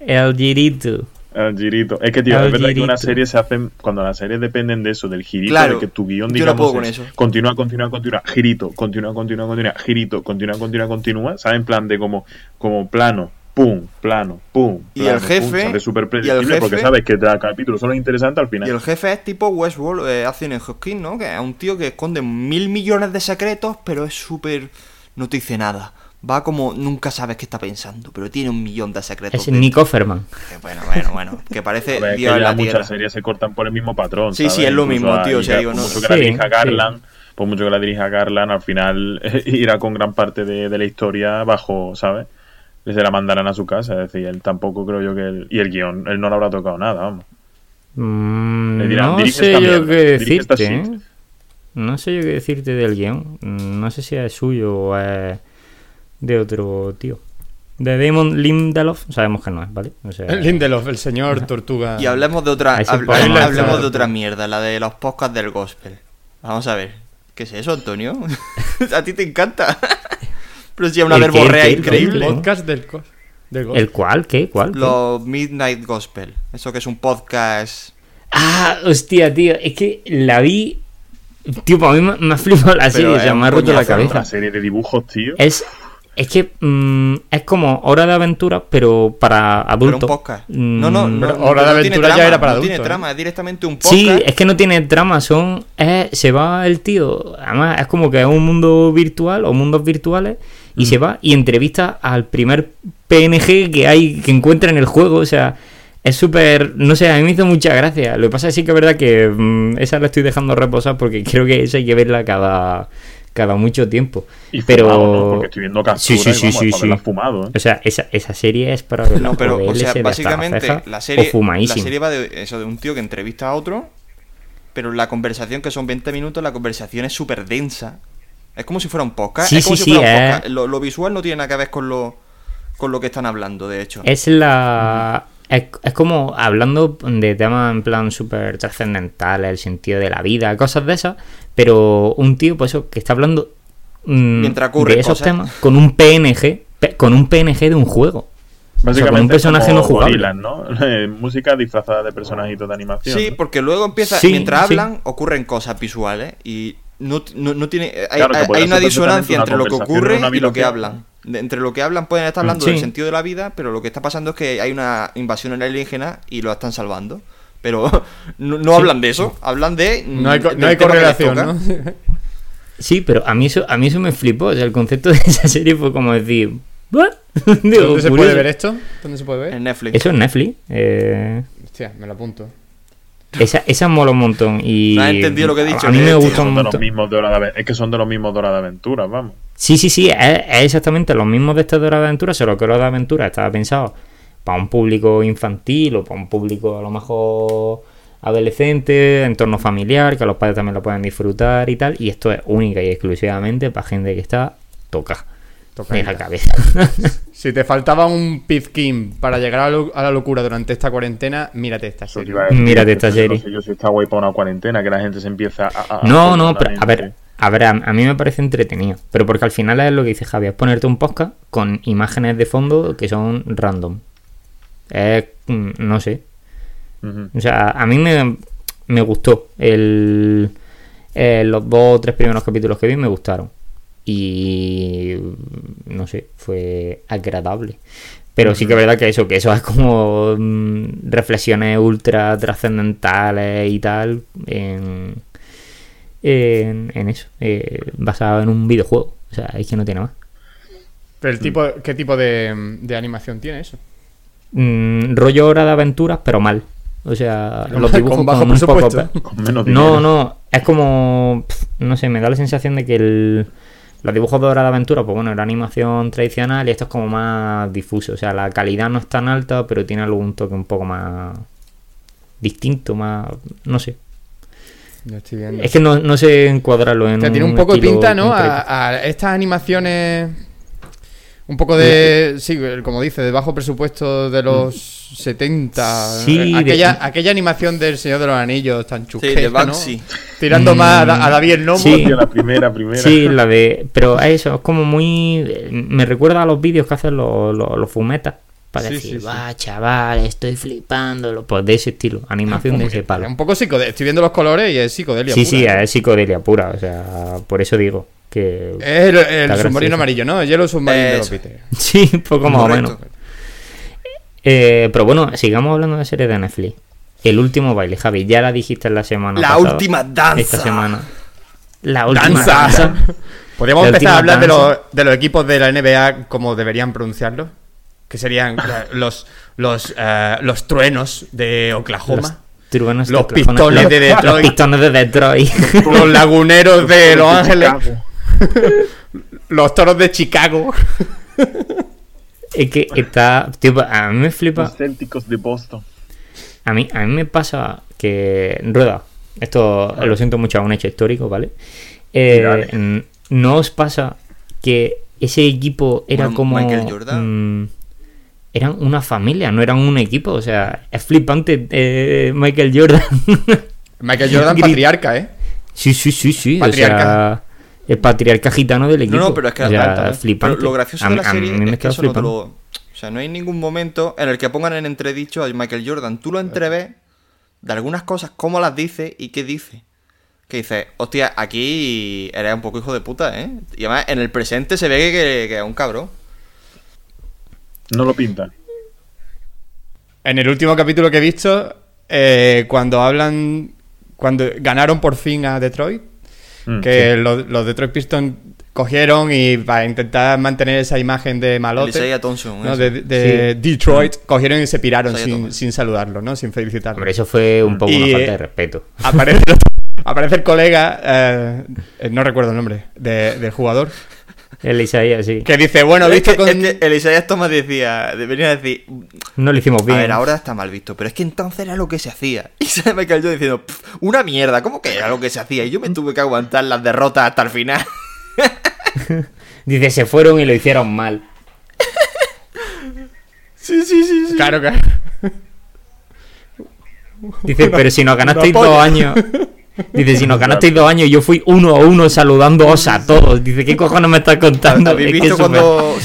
El girito. El girito. Es que, tío, es verdad que una serie se hace. Cuando las series dependen de eso, del girito, Claro, de que tu guion, yo no digamos. puedo con es, eso. Continúa, continúa, continúa. Girito, continúa, continúa, continúa. Girito, continúa, continúa, continúa. ¿Sabes? En plan de como, como plano. Pum, plano, pum. Y plano, el jefe- Pum, y el predecible porque sabes que cada capítulo solo es interesante al final. Y el jefe es tipo Westworld, eh, Anthony Hopkins, ¿no? Que es un tío que esconde mil millones de secretos, pero es súper... No te dice nada. Va como... Nunca sabes qué está pensando, pero tiene un millón de secretos. Es dentro. Nick Offerman. Eh, Bueno, bueno, bueno. Que parece ver, Dios que en ya la muchas tierra. series se cortan por el mismo patrón. Sí, sí, es lo Incluso mismo, a- tío, ya, digo, por no- mucho que la dirija sí. Garland, por mucho que la dirija Garland, al final irá con gran parte de, de la historia bajo, ¿sabes? Se la mandarán a su casa, es decir, él tampoco creo yo que él, y el guion, él no le habrá tocado nada, vamos. Mm, Le dirán, no "Dirige sé yo mierda, qué decirte. shit". ¿eh? No sé yo qué decirte del guion. Mm, No sé si es suyo o es de otro tío. De Damon Lindelof sabemos que no es, ¿vale? O sea, Lindelof, el señor tortuga. Y hablemos de otra... Habl- hablemos de otra mierda, la de los podcasts del gospel. Vamos a ver. ¿Qué es eso, Antonio? a ti te encanta. Pero si es una ¿El verborrea el el increíble. qué? podcast del, gol. ¿El cuál? ¿Qué? ¿Cuál? Los Midnight Gospel. Eso que es un podcast... Ah, hostia, tío. Es que la vi. Tío, para mí me, ha flipado la serie. O sea, me ha roto la cabeza. Una serie de dibujos, tío. Es, es que mm, es como Hora de Aventura, pero para Pero un adultos. podcast. Mm, No, no, no. Hora de Aventura ya era para no tiene adultos, ¿eh? trama, es directamente un podcast. Sí, es que no tiene trama, son. es- se va el tío. Además, es como que es un mundo virtual o mundos virtuales. Mm. Y se va y entrevista al primer PNG que hay, que encuentra en el juego. O sea, es súper. No sé, a mí me hizo mucha gracia. Lo que pasa es que sí que es verdad que mm, esa la estoy dejando reposar porque creo que esa hay que verla cada, cada mucho tiempo. Y pero. fumado, ¿no? Porque estoy viendo capturas Sí, sí, y sí, vamos, sí, sí. fumado, ¿eh? O sea, esa, esa serie es para No, pero, o sea, básicamente la o serie, la serie va de eso, de un tío que entrevista a otro, pero la conversación, que son 20 minutos, la conversación es súper densa. Es como si fuera un podcast. Sí, es como sí, si sí, fuera un eh. podcast. Lo, lo visual no tiene nada que ver con lo, con lo que están hablando, de hecho. Es la. Es, es como hablando de temas en plan súper trascendentales, el sentido de la vida, cosas de esas, pero un tío, pues eso, que está hablando mm, Mientras de esos cosas. temas con un PNG, con un PNG de un juego. Básicamente con un personaje como no jugable. ¿no? Música disfrazada de personajitos de animación. Sí, ¿no? porque luego empieza, Sí, mientras sí. hablan, ocurren cosas visuales y no, no, no tiene. Hay, Claro, una disonancia entre lo que ocurre y lo que hablan. De- entre lo que hablan pueden estar hablando Sí. del sentido de la vida, pero lo que está pasando es que hay una invasión alienígena y lo están salvando. Pero no, no hablan de eso, hablan de. No hay, no correlación. ¿no? Sí, pero a mí eso, a mí eso me flipó. O sea, el concepto de esa serie fue como decir. Digo, ¿Dónde se puede ver esto? ¿Dónde se puede ver? En Netflix. Eso es Netflix. Eh, Hostia, me lo apunto. Esa, esa mola un montón. Y No has entendido lo que he dicho, A mí que me gusta un Son de los montón. mismos de Hora de Ave- Es que son de los mismos de Hora de Aventura, vamos. Sí, sí, sí, es, es exactamente los mismos de este de Hora de Aventura, solo que Hora de Aventura estaba pensado para un público infantil o para un público a lo mejor adolescente, entorno familiar, que los padres también lo pueden disfrutar y tal. Y esto es única y exclusivamente para gente que está toca de la cabeza. Si te faltaba un pizquín para llegar a, lo- a la locura durante esta cuarentena, mírate esta serie. decir, Mírate esta yo no serie. sé yo si está guay para una cuarentena, que la gente se empieza a. a- No, a- no, pero a ver, a ver, a, a mí me parece entretenido. Pero porque al final es lo que dice Javier, es ponerte un podcast con imágenes de fondo que son random. Es, mm, no sé. O sea, a mí me, me gustó. El, eh, los dos o tres primeros capítulos que vi me gustaron. Y no sé, fue agradable. Pero sí que es verdad que eso, que eso es como mm, reflexiones ultra trascendentales y tal en, en, en eso, eh, basado en un videojuego. O sea, es que no tiene más. Pero el tipo, ¿qué tipo de, de animación tiene eso? Mm, rollo hora de aventuras, pero mal. O sea, los dibujos con bajo con un poco presupuesto. Con menos No, no, es como. No sé, me da la sensación de que el, los dibujos de Hora de Aventura, pues bueno, era animación tradicional y esto es como más difuso. O sea, la calidad no es tan alta, pero tiene algún toque un poco más distinto, más. No sé. Yo estoy viendo. Es que no, no sé encuadrarlo en. O sea, tiene un poco de estilo pinta, ¿no? a estas animaciones. Un poco de. Sí, como dice, de bajo presupuesto de los 70. Sí, de- aquella, aquella animación del Señor de los Anillos tan Sí, chusqueta, de ¿no? Banksy. Tirando Mm, más a, Da- a David el Nomo. sí. La primera, primera. Sí, la de. Pero es eso, es como muy. Me recuerda a los vídeos que hacen los, los, los fumetas. Para Sí, decir, sí, sí. va, chaval, estoy flipando. Pues de ese estilo, animación de ese Es palo. un poco psicodelia. Estoy viendo los colores y es psicodelia. Sí, pura, sí, ¿eh? es psicodelia pura. O sea, por eso digo que. Es el, submarino amarillo, ¿no? El de los Eso. Beatles. Sí, poco más o menos. Eh, pero bueno, sigamos hablando de series de Netflix. El último baile, Javi, ya la dijiste la semana La pasada. última danza. Esta semana. La última ¡Danza! danza. Podríamos La empezar a hablar de los, de los equipos de la NBA como deberían pronunciarlo. Que serían los, los, eh, los truenos de Oklahoma. Truenos de Los Oklahoma. pistones Los- de Detroit. Los pistones de Detroit. Los, laguneros de Los Ángeles. los toros de Chicago. es que está. Tío, a mí me flipa. Los Célticos de Boston. A mí, a mí me pasa que. Rueda, esto lo siento mucho, es un hecho histórico, ¿vale? Eh, ¿No os pasa que ese equipo era Bueno, como. Michael Jordan. mm, eran una familia, no eran un equipo. O sea, es flipante eh, Michael Jordan. Michael Jordan, patriarca, ¿eh? sí, sí, sí, sí. Patriarca. O sea, el patriarca gitano del equipo. No, no, pero es que o sea, pero flipante. lo gracioso A de la a mí serie me es que eso no te lo... O sea, no hay ningún momento en el que pongan en entredicho a Michael Jordan. Tú lo entreves de algunas cosas, cómo las dice y qué dice. Que dice, hostia, aquí eres un poco hijo de puta, ¿eh? Y además en el presente se ve que, que- que es un cabrón. No lo pintan. En el último capítulo que he visto, eh, cuando hablan. Cuando ganaron por fin a Detroit, Mm, que los, los Detroit Pistons cogieron y para intentar mantener esa imagen de malote. De, de Detroit, cogieron y se piraron sin, saludarlo, ¿no? Sin felicitarlo. Hombre, eso fue un poco una Y, falta de respeto. Aparece, aparece el colega, eh, no recuerdo el nombre, de- del jugador, El Isaías, sí. que dice, bueno, Es visto que, con... es que el Isaiah Thomas decía, venía a decir, No lo hicimos bien. a ver, ahora está mal visto, pero es que entonces era lo que se hacía. Y sale Michael Jordan diciendo, "Pff, una mierda, ¿cómo que era lo que se hacía? Y yo me tuve que aguantar las derrotas hasta el final. Dice, se fueron y lo hicieron mal. Sí, sí, sí, sí. Claro, claro. Dice, pero si nos ganasteis dos años. Dice, si nos ganasteis dos años, yo fui uno a uno saludándoos a todos. Dice, ¿qué cojones me estás contando? ¿Habéis Es que visto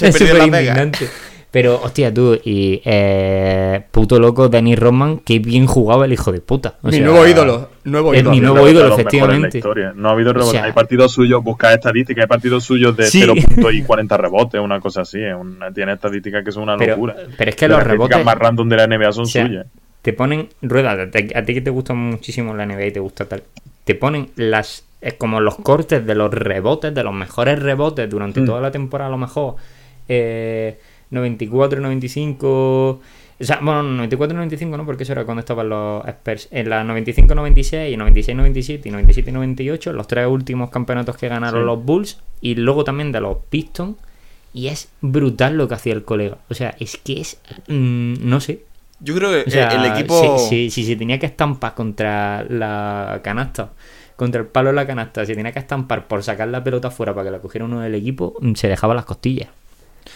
es súper- indignante. Pero, hostia, tú, y eh, puto loco Danny Rodman, qué bien jugaba el hijo de puta. O mi sea, nuevo ídolo, nuevo es ídolo. mi nuevo ídolo, efectivamente. No ha habido rebotes. sea- hay partidos suyos, busca estadísticas, hay partidos suyos de Sí. 0 puntos y 40 rebotes, una cosa así. una- tiene estadísticas que son una locura. pero es que Las los estadísticas rebotes- más random de la NBA son O sea, suyas. Te ponen, rueda, a ti que te gusta muchísimo la NBA y te gusta tal, te ponen las, es como los cortes de los rebotes, de los mejores rebotes durante Mm. toda la temporada, a lo mejor, eh, 94, 95, O sea, bueno, 94-95 no, porque eso era cuando estaban los Spurs. En la 95-96, 96-97 y 97-98, los tres últimos campeonatos que ganaron Sí. los Bulls. Y luego también de los Pistons. Y es brutal lo que hacía el colega. O sea, es que es. mm, no sé. Yo creo que O sea, el equipo. Si, si- si se tenía que estampar contra la canasta, contra el palo de la canasta, se tenía que estampar por sacar la pelota fuera para que la cogiera uno del equipo, se dejaba las costillas.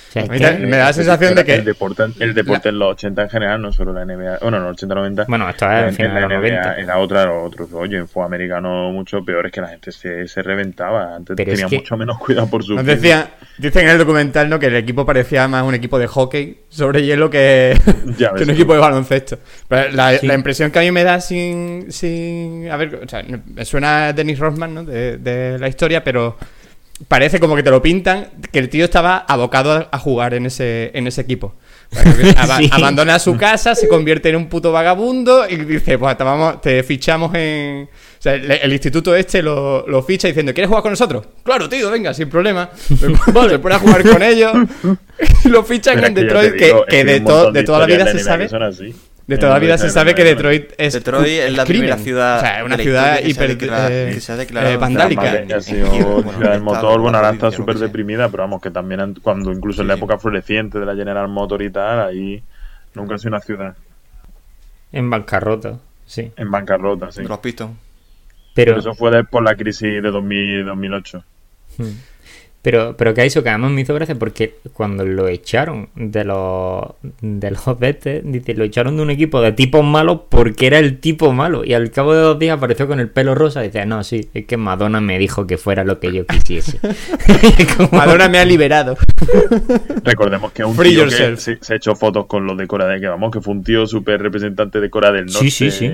O sea, es A mí que- también- me da la sensación de que- El deporte, el deporte en los 80 en general, no solo la NBA. Bueno, en los 80-90. Bueno, esto es en- de la los NBA 90. Era otra, era otro rollo. En fútbol americano mucho peor es que la gente se, se reventaba. Antes Pero es tenía que- mucho menos cuidado por su decía, dicen en el documental ¿no? que el equipo parecía más un equipo de hockey sobre hielo que, Ya que ves un equipo de baloncesto. Pero la, Sí. la impresión que a mí me da sin, sin a ver, o sea, me suena a Dennis Rodman ¿no? de, de la historia, pero parece como que te lo pintan que el tío estaba abocado a, jugar en ese, en ese equipo. Sí. Abandona su casa, se convierte en un puto vagabundo y dice, pues te, vamos, te fichamos en... O sea, el, el instituto este lo, lo ficha diciendo, ¿quieres jugar con nosotros? Claro, tío, venga, sin problema. Se pone a jugar con ellos y lo fichan Pero en Detroit, que, digo, que es que hay de, to- de toda la vida se sabe... De toda la vida se sabe que Detroit es Detroit es la primera ciudad O sea, una ciudad hiper eh, que se ha declarado eh, vandálica. ciudad del motor, bueno, ahora está súper deprimida, pero vamos, que también cuando incluso en la época floreciente de la General Motor y tal, ahí nunca ha sido una ciudad En bancarrota, sí. en bancarrota, sí. Los Pistons. Pero, eso fue de- por la crisis de 2000, 2008. Hmm. Pero, pero que eso que además me hizo gracia porque cuando lo echaron de los de los Betes, dice, lo echaron de un equipo de tipos malos porque era el tipo malo. Y al cabo de dos días apareció con el pelo rosa y dice, no, sí, es que Madonna me dijo que fuera lo que yo quisiese. Como- Madonna me ha liberado. Recordemos que es un Free tío que yourself. se, se echó fotos con los de Corea del que vamos, que fue un tío súper representante de Corea del Norte. Sí, sí,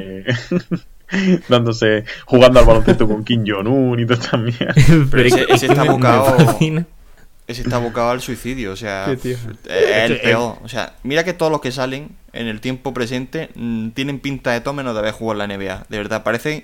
dándose, jugando al baloncesto con Kim Jong-un y esta mierda. Pero es ese- está abocado-. Ese está abocado al suicidio, o sea, es el Este, peor. O sea, mira que todos los que salen en el tiempo presente mm, tienen pinta de todo menos de haber jugado en la NBA. De verdad, parecen.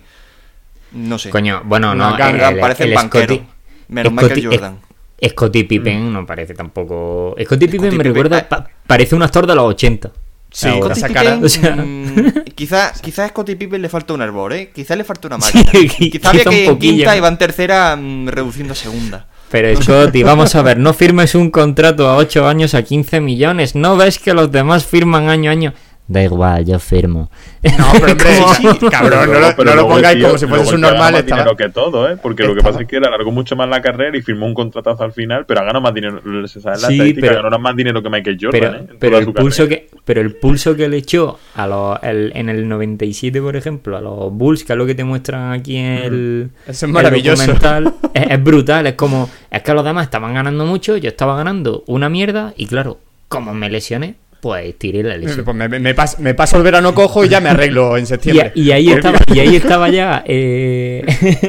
No sé. Coño, bueno, no, ganga, el, parecen el banqueros. Scottie- Menos Michael Jordan. es- Scottie Pippen no parece tampoco. Scottie Pippen me Pippen, recuerda. ah. pa- parece un actor de los 80. Sí, Ahora. esa Scottie cara. Pippen, O sea- mm, quizá, quizá a Scottie Pippen le falta un hervor, ¿eh? Quizá le falta una máquina. Sí, quizá había que ir en quinta y va en tercera mm, reduciendo a segunda. Pero Scotty, vamos a ver, no firmes un contrato a 8 años a 15 millones. ¿No ves que los demás firman año a año? Da igual, yo firmo. No, pero hombre, sí, cabrón, no lo, Pero no lo luego el pongáis tío- como si fuese un normal. estaba- dinero que todo, ¿eh? Porque lo que pasa es que él alargó mucho más la carrera y firmó un contratazo al final, pero ha ganado más dinero. Se sabe la Sí, estadística, pero- ganó más dinero que Michael Jordan, Pero, ¿eh? Pero, el pulso carrera. que, pero el pulso que le echó a los, el- en el 97, por ejemplo, a los Bulls, que es lo que te muestran aquí en el, Eso es maravilloso. el documental, es, es brutal. Es como, es que los demás estaban ganando mucho, yo estaba ganando una mierda, y claro, como me lesioné, pues tiré la lesión. Pues me, me pas- me paso el verano cojo y ya me arreglo en septiembre. y ahí estaba, y ahí estaba ya eh,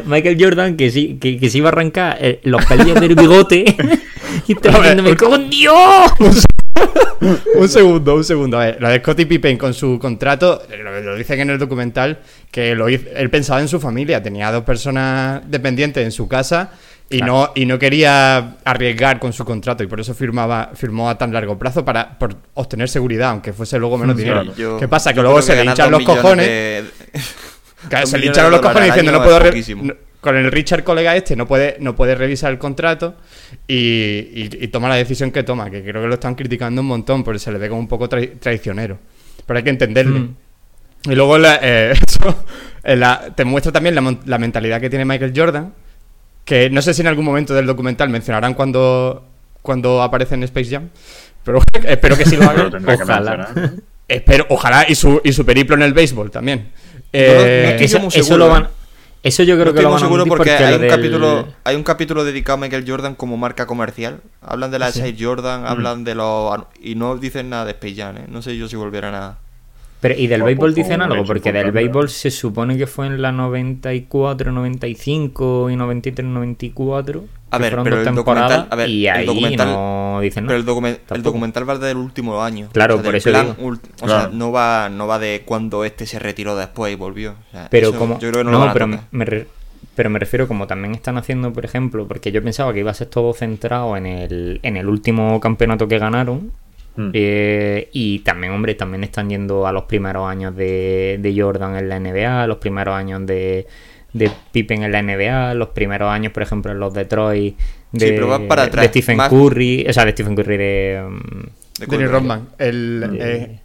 Michael Jordan que sí, que, que se iba a arrancar eh, los pelillos del bigote y estaba A ver, diciendo, me cago en Dios. un segundo, un segundo. A ver, lo de Scottie Pippen con su contrato, lo, lo dicen en el documental, que lo hizo- él pensaba en su familia, tenía dos personas dependientes en su casa y, no, y no quería arriesgar con su contrato y por eso firmaba, firmó a tan largo plazo para por obtener seguridad, aunque fuese luego menos dinero. claro. Yo- ¿Qué pasa? Que luego se le hinchan los cojones. de- Claro, dos se le hincharon los cojones diciendo no puedo no- con el Richard colega este no puede no puede revisar el contrato y, y- y toma la decisión que toma que creo que lo están criticando un montón porque se le ve como un poco trai- traicionero pero hay que entenderle Mm. y luego la- eh, eso, eh, la- te muestra también la, mentalidad que tiene Michael Jordan que no sé si en algún momento del documental mencionarán cuando cuando aparece en Space Jam pero espero que sí lo hagan Ojalá. ¿no? espero ojalá y su y su periplo en el béisbol también no Eh, eso, eso seguro, lo ¿eh? van eso yo creo No que estoy lo muy van a seguro porque, porque hay un del- capítulo hay un capítulo dedicado a Michael Jordan como marca comercial hablan de la Air Jordan Mm. hablan de los y no dicen nada de Space Jam ¿eh? no sé yo si volvieran a Pero, ¿y del béisbol dicen algo? Porque del béisbol se supone que fue en la 94, 95 y 93, 94. A ver, pero el documental- a ver, y el ahí documental- no dicen nada. pero el, el documental va del último año Claro, O sea, por eso plan digo. ult- o Claro. sea no va no va de cuando este se retiró después y volvió O sea, Pero eso como... yo creo que no, no, lo a pero, me re- pero me refiero como también están haciendo, por ejemplo, porque yo pensaba que iba a ser todo centrado en el, en el último campeonato que ganaron, Mm. Eh, y también, hombre, también están yendo a los primeros años de, de Jordan en la NBA, los primeros años de, de Pippen en la NBA, los primeros años, por ejemplo, en los Detroit de, Sí, pero vas para de atrás, Stephen más- Curry, o sea, de Stephen Curry de... mm, De Kobe Rodman. El, eh,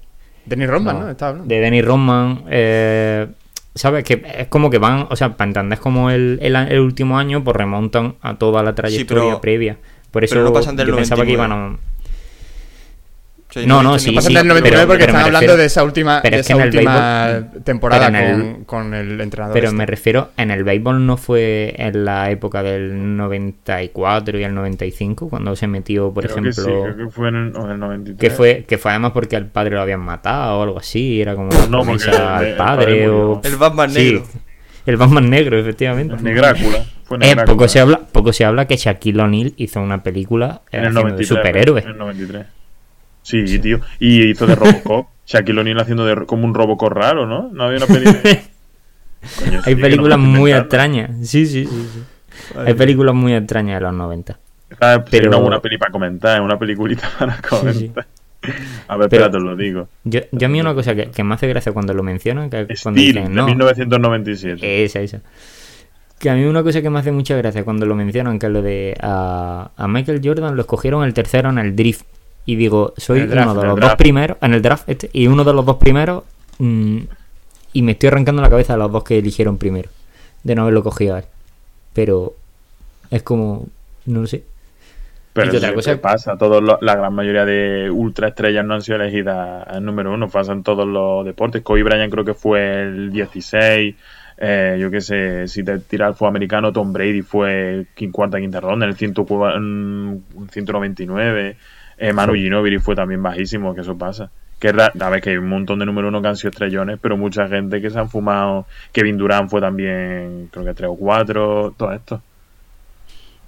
Dennis Rodman, ¿no? No, Estaba hablando. de Dennis Rodman. eh, ¿Sabes? Que es como que van, o sea, para entender como el, el, el último año, pues remontan a toda la trayectoria pero- previa. Por eso pero no pasan del yo pensaba que 99. iban a... Sea, No, no, sí, ni- Pasan sí, del 99 pero- porque pero están hablando refiero- de esa última, pero de es que esa el última béisbol- temporada con, el- con el entrenador. Pero este. me refiero, en el béisbol no fue en la época del 94 y el 95, cuando se metió, por Creo que ejemplo... sí, creo que fue en el, en el 93. que fue, que fue además porque al padre lo habían matado o algo así, era como No, porque el- al el padre, murió. o... El Batman Sí, negro. el Batman negro, efectivamente. Negrácula. Fue Eh, Negrácula. poco, se habla, poco se habla que Shaquille O'Neal hizo una película En el haciendo 93. de superhéroe. En el 93. Sí, tío. Y hizo de Robocop. Shaquille O'Neal haciendo de, como un Robocop raro, ¿no? No había una película. Coño, Hay películas no muy extrañas. Sí, sí, sí. sí. Hay películas muy extrañas de los 90. Esta sería Pero- una buena peli para comentar, una peliculita para comentar. A ver, Pero- espérate, os lo digo. Yo, yo a mí una cosa que, que me hace gracia cuando lo mencionan, que es cuando Steel, dicen, de no, 1997. esa, esa. Que a mí una cosa que me hace mucha gracia cuando lo mencionan, que es lo de a, a Michael Jordan lo escogieron el tercero en el drift. Y digo, soy draft, uno de los dos primeros, en el draft este, y uno de los dos primeros, mm, y me estoy arrancando la cabeza de los dos que eligieron primero, de no haberlo cogido a él. Pero es como, no lo sé. Pero otra cosa- pasa. Todos los- la gran mayoría de ultra estrellas no han sido elegidas al número uno. Pasa en todos los deportes. Kobe Bryant creo que fue el 16. Eh, yo qué sé, si te tiras fue americano, Tom Brady fue quin- cuarta, quinta ronda, en el 100 mm, 199. Eh, Manu Ginobili fue también bajísimo, que eso pasa. Que es ra- a ver, que hay un montón de número uno que han sido estrellones, pero mucha gente que se han fumado. Kevin Durant fue también, creo que tres o cuatro, todo esto.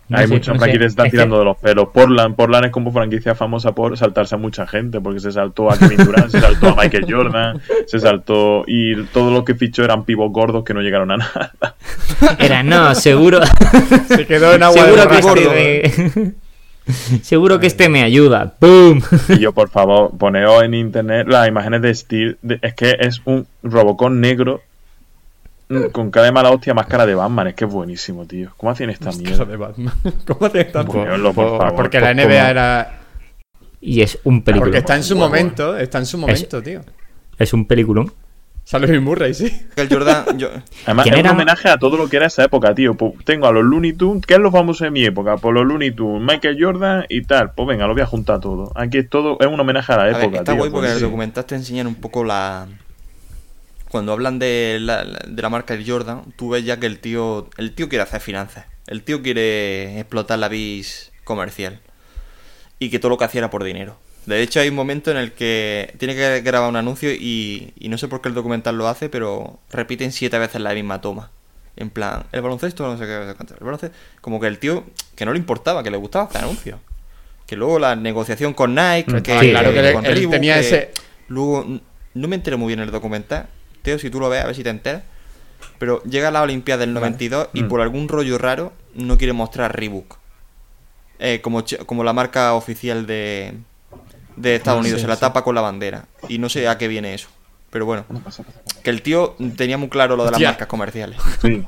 No Hay sé, muchos no franquicias que están Es que- tirando de los pelos. Portland, Portland es como franquicia famosa por saltarse a mucha gente, porque se saltó a Kevin Durant, se saltó a Michael Jordan, se saltó. Y todo lo que fichó eran pibos gordos que no llegaron a nada. Era, no, seguro. Se quedó en agua de seguro que borracho. este me- Seguro que este me ayuda. ¡Pum! Y yo, por favor, poneos en internet las imágenes de Steel. de- es que es un Robocop negro mm, con cara de mala hostia, máscara de Batman. Es que es buenísimo, tío. ¿Cómo hacen esta mierda? de Batman. ¿Cómo hace esta Bueno, Ponedlo, por favor, Porque por la NBA era. Y es un película. Porque está en su momento, está en su momento, tío. Es un peliculón. Sale Bill Murray, sí. Michael Jordan, yo, Además, ¿Quién es un homenaje a todo lo que era esa época, tío. Pues tengo a los Looney Tunes, ¿qué es lo famoso de mi época? Pues los Looney Tunes, Michael Jordan y tal. Pues venga, lo voy a juntar todo. Aquí es todo, es un homenaje a la A época, ver, está tío. guay porque en pues el sí. documental te enseñan un poco la. Cuando hablan de la, la- de la marca de Jordan, tú ves ya que el tío. El tío quiere hacer finanzas. El tío quiere explotar la bis comercial. Y que todo lo que hacía era por dinero. De hecho, hay un momento en el que tiene que grabar un anuncio y, y no sé por qué el documental lo hace, pero repiten siete veces la misma toma. En plan, el baloncesto, no sé qué, el baloncesto. Como que el tío, que no le importaba, que le gustaba hacer anuncios. Que luego la negociación con Nike, Mm, que claro que con él Reebok, tenía que ese- Luego, no me entero muy bien el documental. Teo, si tú lo ves, a ver si te enteras. Pero llega la Olimpiada del 92 y Mm. por algún rollo raro no quiere mostrar Reebok. Eh, como, como la marca oficial de, de Estados Unidos. sí, se la sí. tapa con la bandera. Y no sé a qué viene eso. Pero bueno. Que el tío tenía muy claro lo de las Hostia. marcas comerciales. Sí.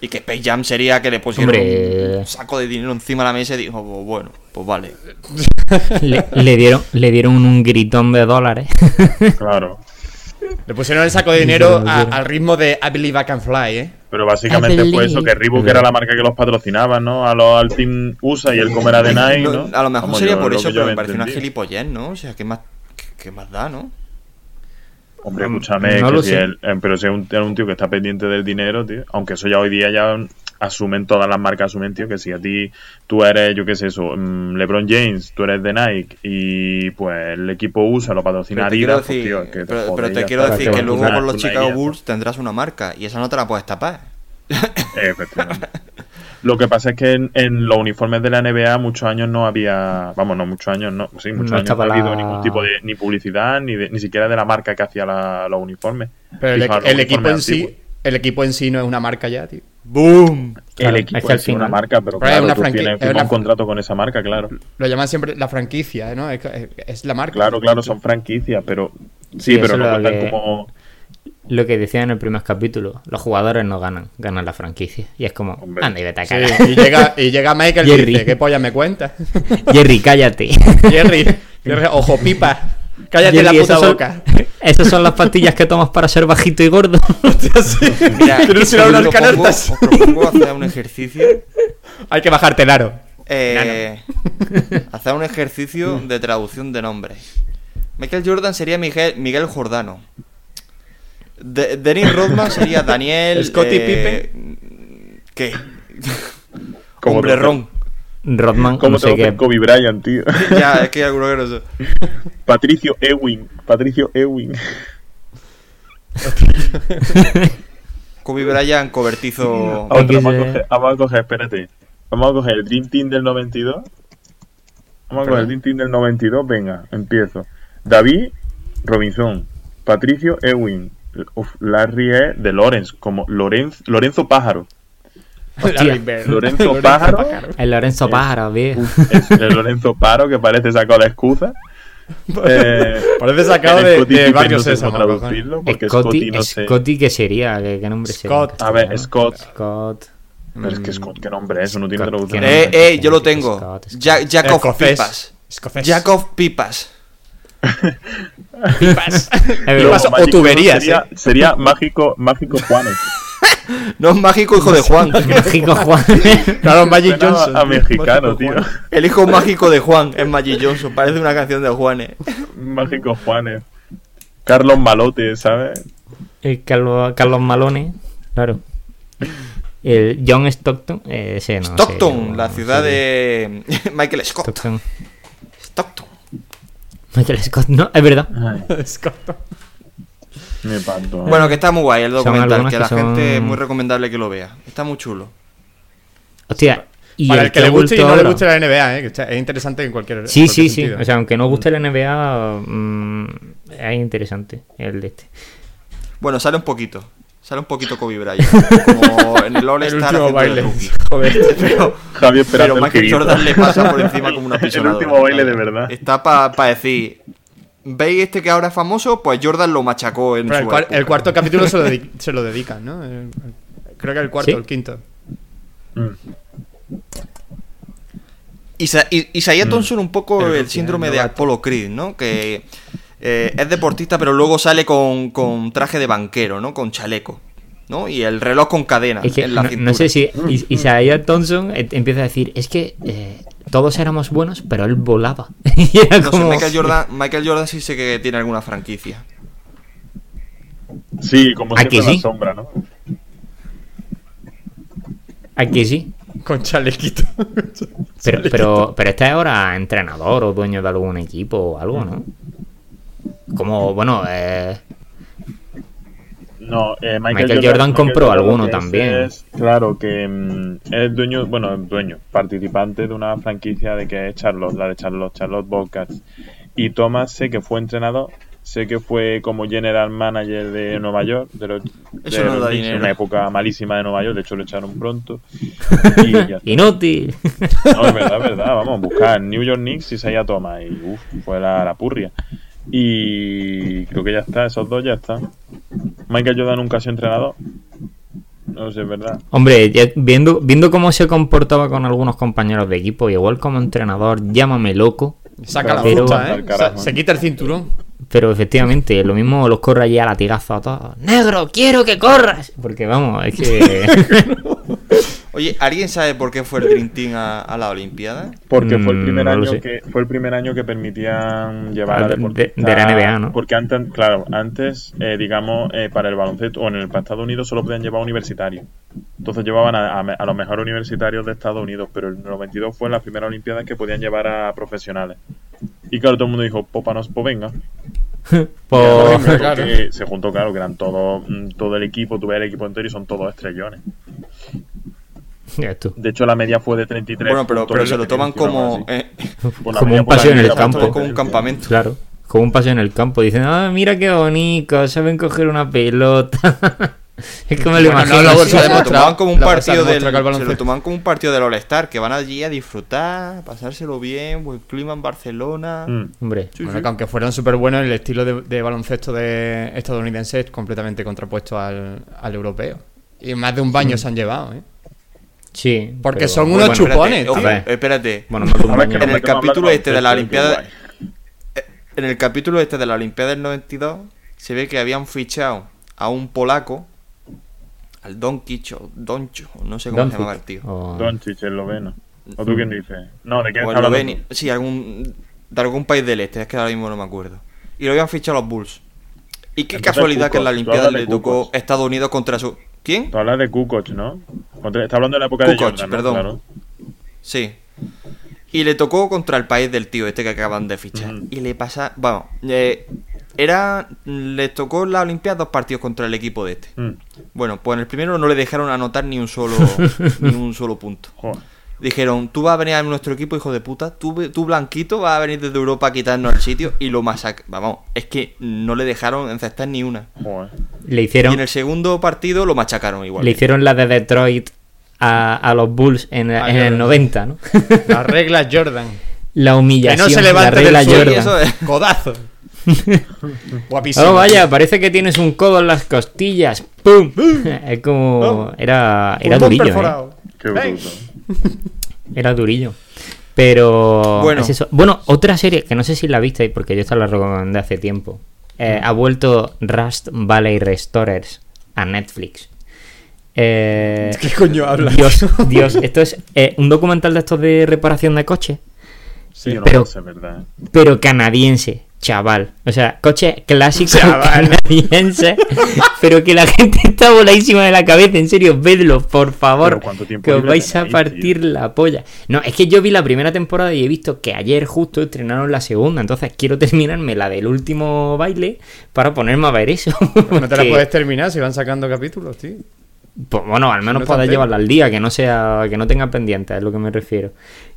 Y que Space Jam sería que le pusieron Hombre. un saco de dinero encima de la mesa y dijo, "Pues bueno, pues vale. Le, le dieron, le dieron un gritón de dólares. Claro. Le pusieron el saco de dinero a- al ritmo de I Believe I Can Fly, ¿eh? Pero básicamente fue eso, que. Reebok era la marca que los patrocinaba, ¿no? A los, al Team USA y el comer de Nike, No. A lo mejor sería yo- por eso, pero me parece una gilipollez, ¿no? O sea, ¿qué más, qué, qué más da, no? Hombre, escúchame, No que si él- eh, pero si es un, es un tío que está pendiente del dinero, tío. Aunque eso ya hoy día ya asumen todas las marcas, asumen, tío, que si a ti tú eres, yo qué sé, eso, mm, LeBron James, tú eres de Nike y pues el equipo USA lo patrocina Pero te quiero Adidas, pues, decir, tío, es que te pero, te quiero decir que luego con los Chicago idea. Bulls tendrás una marca y esa no te la puedes tapar. Efectivamente. Lo que pasa es que en, en los uniformes de la NBA muchos años no había, vamos, no muchos años, no, sí, muchos No años no estaba ha habido la- ningún tipo de ni publicidad ni de- ni siquiera de la marca que hacía la- los uniformes. Pero el, Fijaos, el los equipo en sí, el equipo en sí no es una marca ya, tío. ¡Boom! el equipo es que al es una marca, pero Pero es claro, una tú tienes una- un contrato con esa marca, claro. Lo llaman siempre la franquicia, ¿no? Es, es la marca. Claro, claro, son franquicias, pero sí, Sí, pero no cuentan que- como Lo que decía en el primer capítulo, los jugadores no ganan, ganan la franquicia. Y es como, Hombre. anda y vete a Sí, cagar. y, llega, y llega Michael y Jerry. dice, ¿qué polla me cuentas? Jerry, cállate. Jerry, Jerry, ojo pipa, cállate Jerry, la puta esas son- boca. Esas son las pastillas que tomas para ser bajito y gordo. Mira, Tienes que ir a os unas canastas. Os propongo hacer un ejercicio. Hay que bajarte el aro. eh, hacer un ejercicio de traducción de nombres. Michael Jordan sería Miguel, Miguel Jordano. De- Dennis Rodman sería Daniel. Scottie eh, ¿Qué? Hombre ron. Rodman, como no sé qué. Kobe Bryant, tío. ya, es que hay alguno que no sé. Patricio Ewing, Patricio Ewing. Kobe Bryant, cobertizo. Que vamos, a coger, vamos a coger, espérate. Vamos a coger el Dream Team del 92. Vamos a coger el Dream Team del 92. Venga, empiezo. David Robinson, Patricio Ewing, uf, Larry E. de Lorenz, como Lorenz, Lorenzo Pájaro. Hostia. Lorenzo Pájaro. El Lorenzo Pájaro, viejo. El Lorenzo Paro que parece sacado la excusa. Eh, Parece sacado de, Scottie de Barrio no cómo cojones. traducirlo, porque Scotty, Scotty no sé. Scotty, ¿qué sería? ¿Qué, qué nombre sería? Scott. A ver, Scott. Scott. Pero es que Scott, ¿qué nombre es? Eso no tiene traducción. ¿qué Eh, eh, yo lo tengo. Scott, Scott. Ja- Jacob Escocés. Pipas. Escocés. Jacob Pipas. Pipas. Verdad. o tuberías, Sería, eh. sería mágico, mágico Juanes. No es mágico hijo de Juan. Mágico Juan. Claro, Magic Suena Johnson. A mexicano, tío. El hijo mágico de Juan es Magic Johnson. Parece una canción de Juanes. Mágico Juanes. Carlos Malote, ¿sabes? El Carlos, Carlos Malone, claro. El John Stockton, eh, ese no sé, Stockton, no la ciudad de Michael Scott. Stockton. Stockton. Michael Scott, no, es verdad. Scott. Me parto. Bueno, que está muy guay el documental, que que la son- gente es muy recomendable que lo vea. Está muy chulo. Hostia, y Para el que le guste y no le guste la NBA, ¿eh? que está- es interesante en cualquier Sí, cualquier sí, sí. O sea, aunque no guste la NBA, mm, es interesante el de este. Bueno, sale un poquito. Sale un poquito Kobe Bryant. Como en el All el Star último haciendo de baile. Joder. Pero, Javier pero el Michael. Jordan le pasa por encima como una El pisonadora. último baile de verdad. Está para decir, ¿veis este que ahora es famoso? Pues Jordan lo machacó en Pero el, su época. el cuarto capítulo se lo, se lo dedican, ¿no? El- creo que el cuarto, ¿Sí? el quinto. Mm. Isa- Isaiah Thompson un poco El el, síndrome el de. Apollo Creed, ¿no? Que eh, es deportista pero luego sale con, con traje de banquero, ¿no? Con chaleco, ¿no? Y el reloj con cadena Es que en la no, cintura. no sé si Is- Isaiah Thompson eh, empieza a decir, es que eh, todos éramos buenos, pero él volaba. y era No sé, como... Michael Jordan, Michael Jordan sí sé que tiene alguna franquicia. Sí, como ¿A siempre la sí? sombra, ¿no? Aquí sí. Con chalequito. Pero, pero, pero este es ahora entrenador o dueño de algún equipo o algo, ¿no? Como, bueno, eh, No, eh, Michael, Michael Jordan compró alguno también. es, claro, que mm, es dueño, bueno, dueño, participante de una franquicia de que es Charlotte, la de Charlotte, Charlotte Bobcats. Y Thomas sé que fue entrenador, sé que fue como general manager de Nueva York, de los, Eso de no los da una época malísima de Nueva York, de hecho lo echaron pronto. Y inútil. No, es verdad, es verdad. Vamos a buscar New York Knicks y Isaiah Thomas. Y uff, fue la, la purria. Y creo que ya está, esos dos ya están. Michael Jordan nunca ha sido entrenador. No sé, es verdad. Hombre, ya viendo, viendo cómo se comportaba con algunos compañeros de equipo, igual como entrenador, llámame loco, Saca la Pero- fruta, ¿eh? Al carajo. Se, se quita el cinturón. pero efectivamente, lo mismo los corre allí a latigazo a todos. ¡Negro, quiero que corras! Porque vamos, es que... Oye, ¿alguien sabe por qué fue el Dream Team a, a la Olimpiada? Porque fue el Mm, primer no lo año sé. que fue el primer año que permitían llevar a de- deportistas- de la NBA, ¿no? Porque antes, claro, antes, eh, digamos, eh, para el baloncesto o en el para Estados Unidos solo podían llevar universitarios. Entonces llevaban a, a- a los mejores universitarios de Estados Unidos, pero en el 92 fue la primera Olimpiada que podían llevar a profesionales. Y claro, todo el mundo dijo, popanos, pues venga. Pues- claro. Se juntó, claro, que eran todos, mm, todo el equipo, tuve el equipo entero y son todos estrellones. De hecho, la media fue de 33. Bueno, pero, pero se lo toman como... eh, Pues Como un paseo en el campo. como un campamento. Claro, como un paseo en el campo. Dicen, ah, mira qué bonito, saben coger una pelota. Es que me lo Bueno, imagino. no, así. se lo tomaban como un la partido del, se lo tomaban como un partido del All-Star, que van allí a disfrutar, pasárselo bien, buen clima en Barcelona. Mm. Hombre, Sí, Bueno, sí. que aunque fueran súper buenos, el estilo de, de baloncesto de estadounidense es completamente contrapuesto al, al europeo. Y más de un baño se han llevado, ¿eh? Sí. Porque pero- son unos espérate, chupones, ver. espérate. Bueno. En el capítulo este de la qué Olimpiada- guay. En el capítulo este de la Olimpiada del 92 se ve que habían fichado a un polaco, al Doncic o Doncho, no sé cómo se llamaba el tío. o- Doncic, esloveno. ¿O tú quién dices? No, ¿de quién O estás hablando Eslovenia. Sí, algún, de algún país del este, es que ahora mismo no me acuerdo. Y lo habían fichado los Bulls. Y qué Entonces, casualidad que en la Olimpiada le tocó. Estados Unidos contra su... ¿Quién? Tú hablas de Kukoc, ¿no? Está hablando de la época de Kukoc, Jordan, ¿no? perdón. Claro. Sí. Y le tocó contra el país del tío este que acaban de fichar. Y le pasa... Bueno, eh, era... Les tocó en la Olimpiada dos partidos contra el equipo de este. Mm. Bueno, pues en el primero no le dejaron anotar ni un solo, ni un solo punto. Joder. Dijeron, tú vas a venir a nuestro equipo, hijo de puta, tú, tú blanquito vas a venir desde Europa a quitarnos el sitio y lo masacraron. Vamos, es que no le dejaron encestar ni una. Joder. Le Y hicieron, en el segundo partido lo machacaron igual. le hicieron la de Detroit a, a los Bulls en, Ah, en el Jordan. 90, ¿no? Las reglas Jordan. La Que humillación. no se la levante regla del. Jordan. eso es. Codazo. Guapísimo. Oh, vaya, parece que tienes un codo en las costillas. ¡Pum! es como. Era, era Pulmón durillo. ¿eh? Qué. Era durillo. Pero. Bueno. es eso. Bueno, otra serie que no sé si la visteis porque yo esta la recomendé hace tiempo. Eh, ha vuelto Rust Valley Restorers a Netflix. Eh, ¿Qué coño hablas? Dios, Dios, esto es eh, un documental de estos de reparación de coches, Sí, yo no pero- lo sé, ¿verdad? pero canadiense, chaval. O sea, coche clásico Chaval. canadiense, pero que la gente está voladísima de la cabeza. En serio, vedlo, por favor. ¿cuánto tiempo Que os vais a partir la polla. No, es que yo vi la primera temporada y he visto que ayer justo estrenaron la segunda. Entonces quiero terminarme la del último baile para ponerme a ver eso. No te la puedes terminar si van sacando capítulos, tío. pues bueno, al menos No llevarla al día, que no sea, que no tenga pendientes, es lo que me refiero.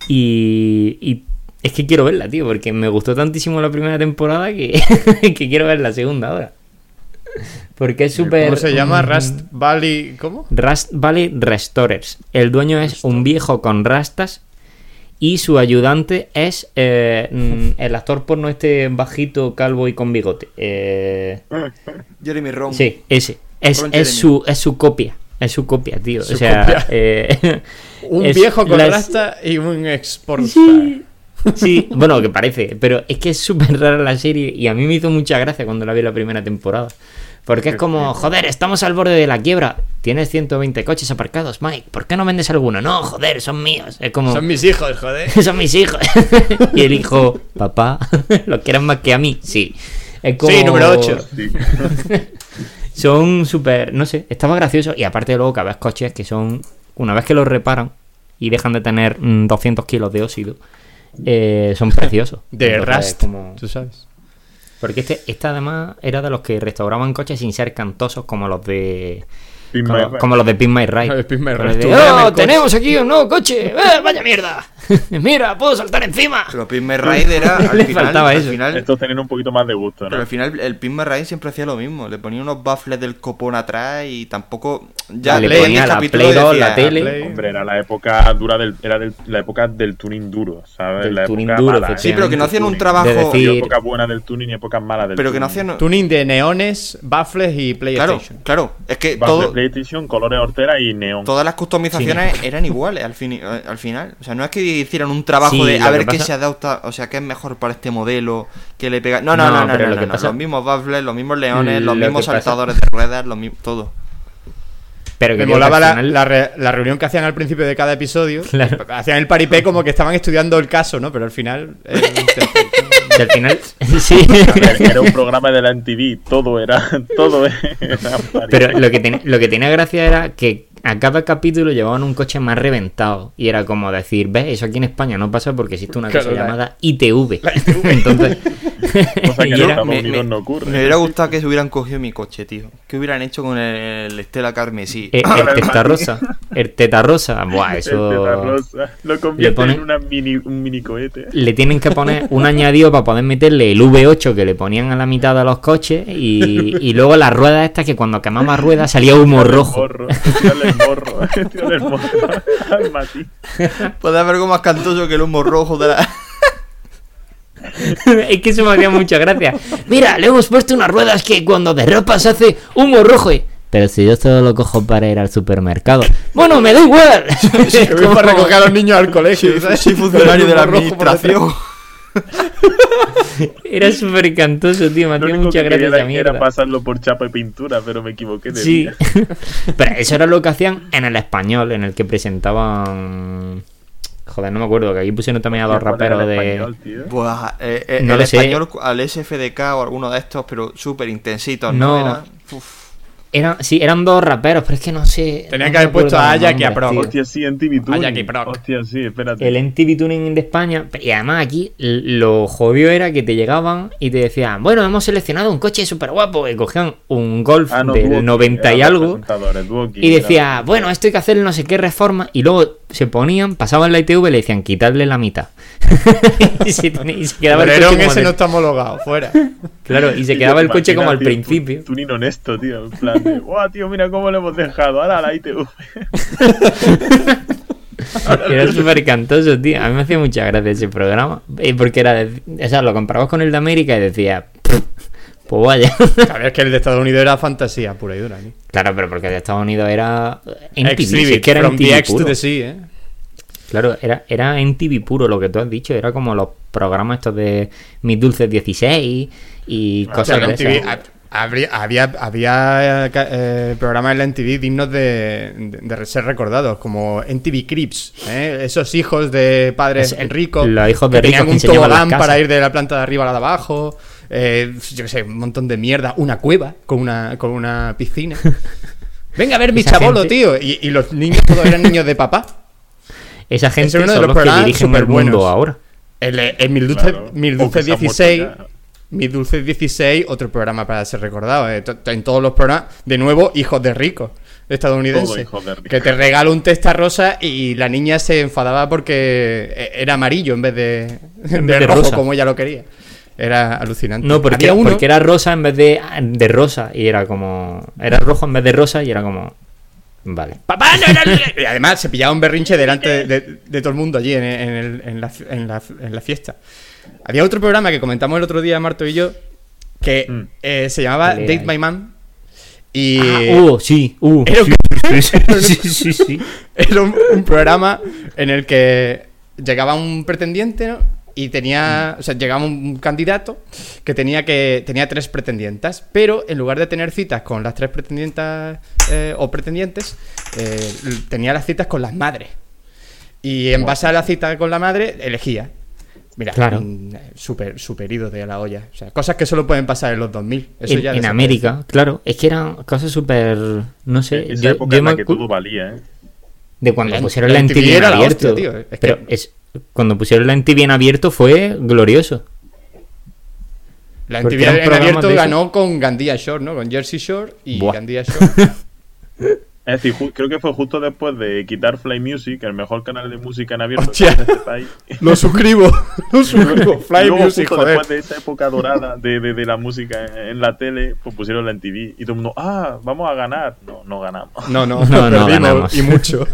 Y, y es que quiero verla, tío, porque me gustó tantísimo la primera temporada que, que quiero ver la segunda ahora. Porque es súper. ¿Cómo se llama? mm, Rust Valley. ¿Cómo? Rust Valley Restorers. El dueño es un viejo con rastas y su ayudante es eh, el actor porno este bajito, calvo y con bigote. Eh, Jeremy Ron. Sí, ese. Es, es, su, es su copia. Es su copia, tío. Su o sea, copia. eh, Un viejo con las- rasta y un exportar. Sí. Sí, bueno, que parece, pero es que es súper rara la serie y a mí me hizo mucha gracia cuando la vi la primera temporada. Porque es como, joder, estamos al borde de la quiebra. Tienes 120 coches aparcados, Mike. ¿Por qué no vendes alguno? No, joder, son míos. Es como, Son mis hijos, joder. son mis hijos. y el hijo, papá, ¿lo quieres más que a mí? Sí. Es como... Sí, número 8. Sí. Son súper, no sé, estaba gracioso y aparte luego que ves coches que son, una vez que los reparan y dejan de tener mm, 200 kilos de óxido, eh, son preciosos. De Rust. como- Tú sabes. Porque este, este además era de los que restauraban coches sin ser cantosos como los de... My Como, los de Pin My Ride. Pin My Ride. de, ¡Oh, coche". tenemos aquí un nuevo coche! ¡Eh, ¡Vaya mierda! ¡Mira, puedo saltar encima! Pero Pin Ride era al Le final, faltaba al eso. final- Estos tenían un poquito más de gusto, pero ¿no? al final el Pin Ride siempre hacía lo mismo. Le ponía unos baffles del copón atrás y tampoco. Ya Le ponía el la capítulo Play y 2, decía, la tele. Play. Hombre, era la época dura del, era del- la época del tuning duro, ¿sabes? Del la tuning época duro, mala, ¿eh? Sí, pero que no hacían un Tuning. trabajo. De decir- épocas buenas del tuning y épocas malas del Pero que no tuning. hacían. Tuning de neones, baffles y Claro, PlayStation. claro. Es que todo, PlayStation, colores hortera y neón. todas las customizaciones eran iguales al, fin, al final. O sea, no es que hicieran un trabajo Sí, de a ver qué pasa- se adapta, o sea, qué es mejor para este modelo, que le pega. No, no, No, no, no, no, lo no, que no, pasa- Los mismos baffles, los mismos leones, los Lo mismos pasa- saltadores de ruedas, los mismos. Todo. Pero que Me molaba la, la re- la reunión que hacían al principio de cada episodio. Claro. Hacían el paripé como que estaban estudiando el caso, ¿no? Pero al final. eh, al final... sí. A ver, era un programa de la MTV, todo era, todo era Pero lo que, tenía, lo que tenía gracia era que a cada capítulo llevaban un coche más reventado. Y era como decir, ¿ves? Eso aquí en España no pasa porque existe una Claro, cosa la- llamada ITV. Entonces, Cosa que era- me, Unidos me- no ocurre. me hubiera gustado que se hubieran cogido mi coche, tío. ¿Qué hubieran hecho con el, el Estela Carmesí? eh, el teta rosa. El teta rosa. Buah, El eso. teta rosa. Lo convierte ponen- en una mini, un mini cohete. Le tienen que poner un añadido para poder meterle el V8 que le ponían a la mitad de los coches y, y luego las ruedas estas que cuando quemaba ruedas salía humo el rojo. morro, el morro. Tírale el morro al Mati. Puede haber algo más cantoso que el humo rojo de la... es que eso me hacía mucha gracia. Mira, le hemos puesto unas ruedas que cuando derrapas hace humo rojo. y- Pero si yo solo lo cojo para ir al supermercado. Bueno, me da igual. Que voy para recoger a los niños al colegio. ¿sabes? Soy funcionario de la administración. Era súper cantoso, tío. Me Lo hacía único mucha que gracia quería esa era, pasarlo por chapa y pintura, pero me equivoqué de Sí. día. Pero eso era lo que hacían en el español, en el que presentaban. Joder, no me acuerdo, que aquí pusieron también a dos ¿Cuál era raperos el de. español, tío? Buah, eh, eh, No el lo sé. español al SFDK o alguno de estos, pero súper intensitos, ¿no? No. Era- uf. Eran, sí, eran dos raperos, pero es que no sé. Tenían no que haber puesto a Ajax y a Pro. Hostia, sí, en TV Tuning. Proc. Hostia, sí, espérate. El NTV Tuning de España. Y además aquí lo jodido era que te llegaban y te decían, bueno, hemos seleccionado un coche súper guapo. Y cogían un Golf Ah, no, del Duoki, 90 y algo. Y decía, bueno, esto hay que hacerle no sé qué reforma. Y luego se ponían, pasaban la ITV y le decían, quitarle la mitad. y, se, tenía- y se quedaba el coche como ese de- no está homologado, fuera. Claro, y se quedaba el coche como al tío, principio. Tu, tuning honesto, tío. En plan de, guau, tío, mira cómo lo hemos dejado. Ahora la ITV. Era súper cantoso, tío. A mí me hacía mucha gracia ese programa. eh, Porque era, de- o sea, lo comparabas con el de América y decía, pues vaya. Claro, es que el de Estados Unidos era fantasía pura y dura. ¿no? Claro, pero porque el de Estados Unidos era en TV, es que era from the X to puro. the sea, ¿eh? Claro, era, era en TV puro lo que tú has dicho. Era como los programas estos de Mis Dulces 16 y O cosas sea, de en MTV esas. habría- había había eh, eh, programas en la MTV dignos de, de- de ser recordados, como MTV Crips, ¿eh? esos hijos de padres Es- ricos los hijos de que tenían que un tobogán para ir de la planta de arriba a la de abajo, eh, yo qué sé, un montón de mierda, una cueva con una, con una piscina. Venga a ver mi chabolo, gente- tío. Y, y los niños todos eran niños de papá. Esa gente es uno de son los los que programas dirigen el mundo ahora. El, el Mil Dulces, Claro. Mil O que Dulces se ha muerto 16. ya. Mil Dulces 16, otro programa para ser recordado. eh. En todos los programas, de nuevo, hijos de ricos estadounidenses. Que te regala un testa rosa y la niña se enfadaba porque e- era amarillo en vez de, de vez de rojo rosa. como ella lo quería. Era alucinante. No, porque, Había uno- porque era rosa en vez de, de rosa. Y era como. Era rojo en vez de rosa y era como. Vale. ¡Papá, no era el-". Y además se pillaba un berrinche delante de, de- de todo el mundo allí en, en el- en la, en la- en la fiesta. Había otro programa que comentamos el otro día, Marto y yo, que Mm. eh, se llamaba ¿Cuál era Date My Mom. Y Ah, uh, sí, uh, era un- sí, sí, sí, sí, sí. era un, un programa en el que llegaba un pretendiente, ¿no? Y tenía, o sea, llegaba un candidato que tenía que tenía tres pretendientas, pero en lugar de tener citas con las tres pretendientas eh, o pretendientes, eh, tenía las citas con las madres. Y en base a la cita con la madre, elegía. Mira, Claro. mm, súper super ido de la olla. O sea, cosas que solo pueden pasar en los 2000. Eso En, ya en. América, claro. Es que eran cosas súper. No sé. Esa yo- época yo en la me que todo valía, ¿eh? De cuando La- pusieron la en era la abierto. hostia, tío. Es pero que- es, cuando pusieron la NTV en abierto fue glorioso. La eran en abierto ganó con Gandía Shore, ¿no? Con Jersey Shore y Buah. Gandía Shore. Es decir, creo que fue justo después de quitar Fly Music, el mejor canal de música en abierto Hostia. de este país. Lo suscribo, lo suscribo. Fly Y luego, Music, justo joder. después de esa época dorada de, de, de la música en, la tele, pues pusieron la MTV. Y todo el mundo, ah, vamos a ganar. No, no ganamos. No, no, No, no perdimos, ganamos. Y mucho.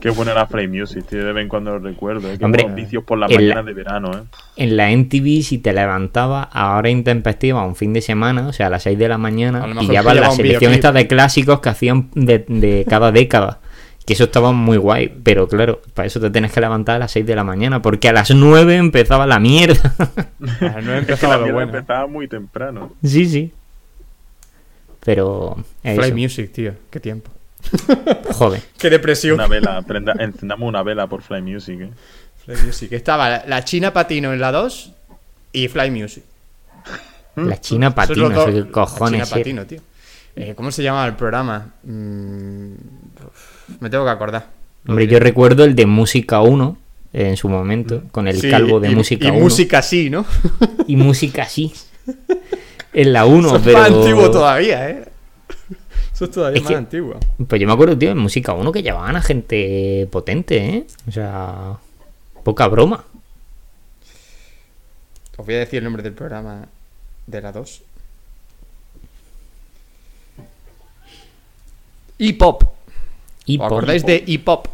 Qué buena era Fly Music, tío, de vez en cuando lo recuerdo. ¿eh? Qué Hombre, vicios por las mañanas de verano, ¿eh? En la NTV, si te levantabas a hora intempestiva un fin de semana, o sea, a las 6 de la mañana, pillabas pillaba la selección esta de clásicos que hacían de, de cada década. Que eso estaba muy guay, pero claro, para eso te tienes que levantar a las 6 de la mañana, porque a las 9 empezaba la mierda. No Es que empezaba la lo mierda bueno. empezaba muy temprano. sí, sí. Pero. Fly eso. Music, tío. Qué tiempo. Joder. Qué depresión. Una vela, prenda- encendamos una vela por Fly Music, ¿eh? Fly Music. Estaba la, la China Patino en la 2 y Fly Music. La China dos- eso qué la cojones. China era. Patino, tío. Eh, ¿Cómo se llama el programa? Mm, me tengo que acordar. Hombre, yo recuerdo el de Música 1 en su momento, con el Sí, calvo de y- Música y 1. música sí, ¿no? Y música sí. En la 1, Eso es pero... más antiguo todavía, ¿eh? Eso es todavía Es más que- antiguo. Pues yo me acuerdo, tío, en Música 1 que llevaban a gente potente, ¿eh? O sea, poca broma. Os voy a decir el nombre del programa de la 2. E-Pop. Y ¿Os acordáis de E-Pop?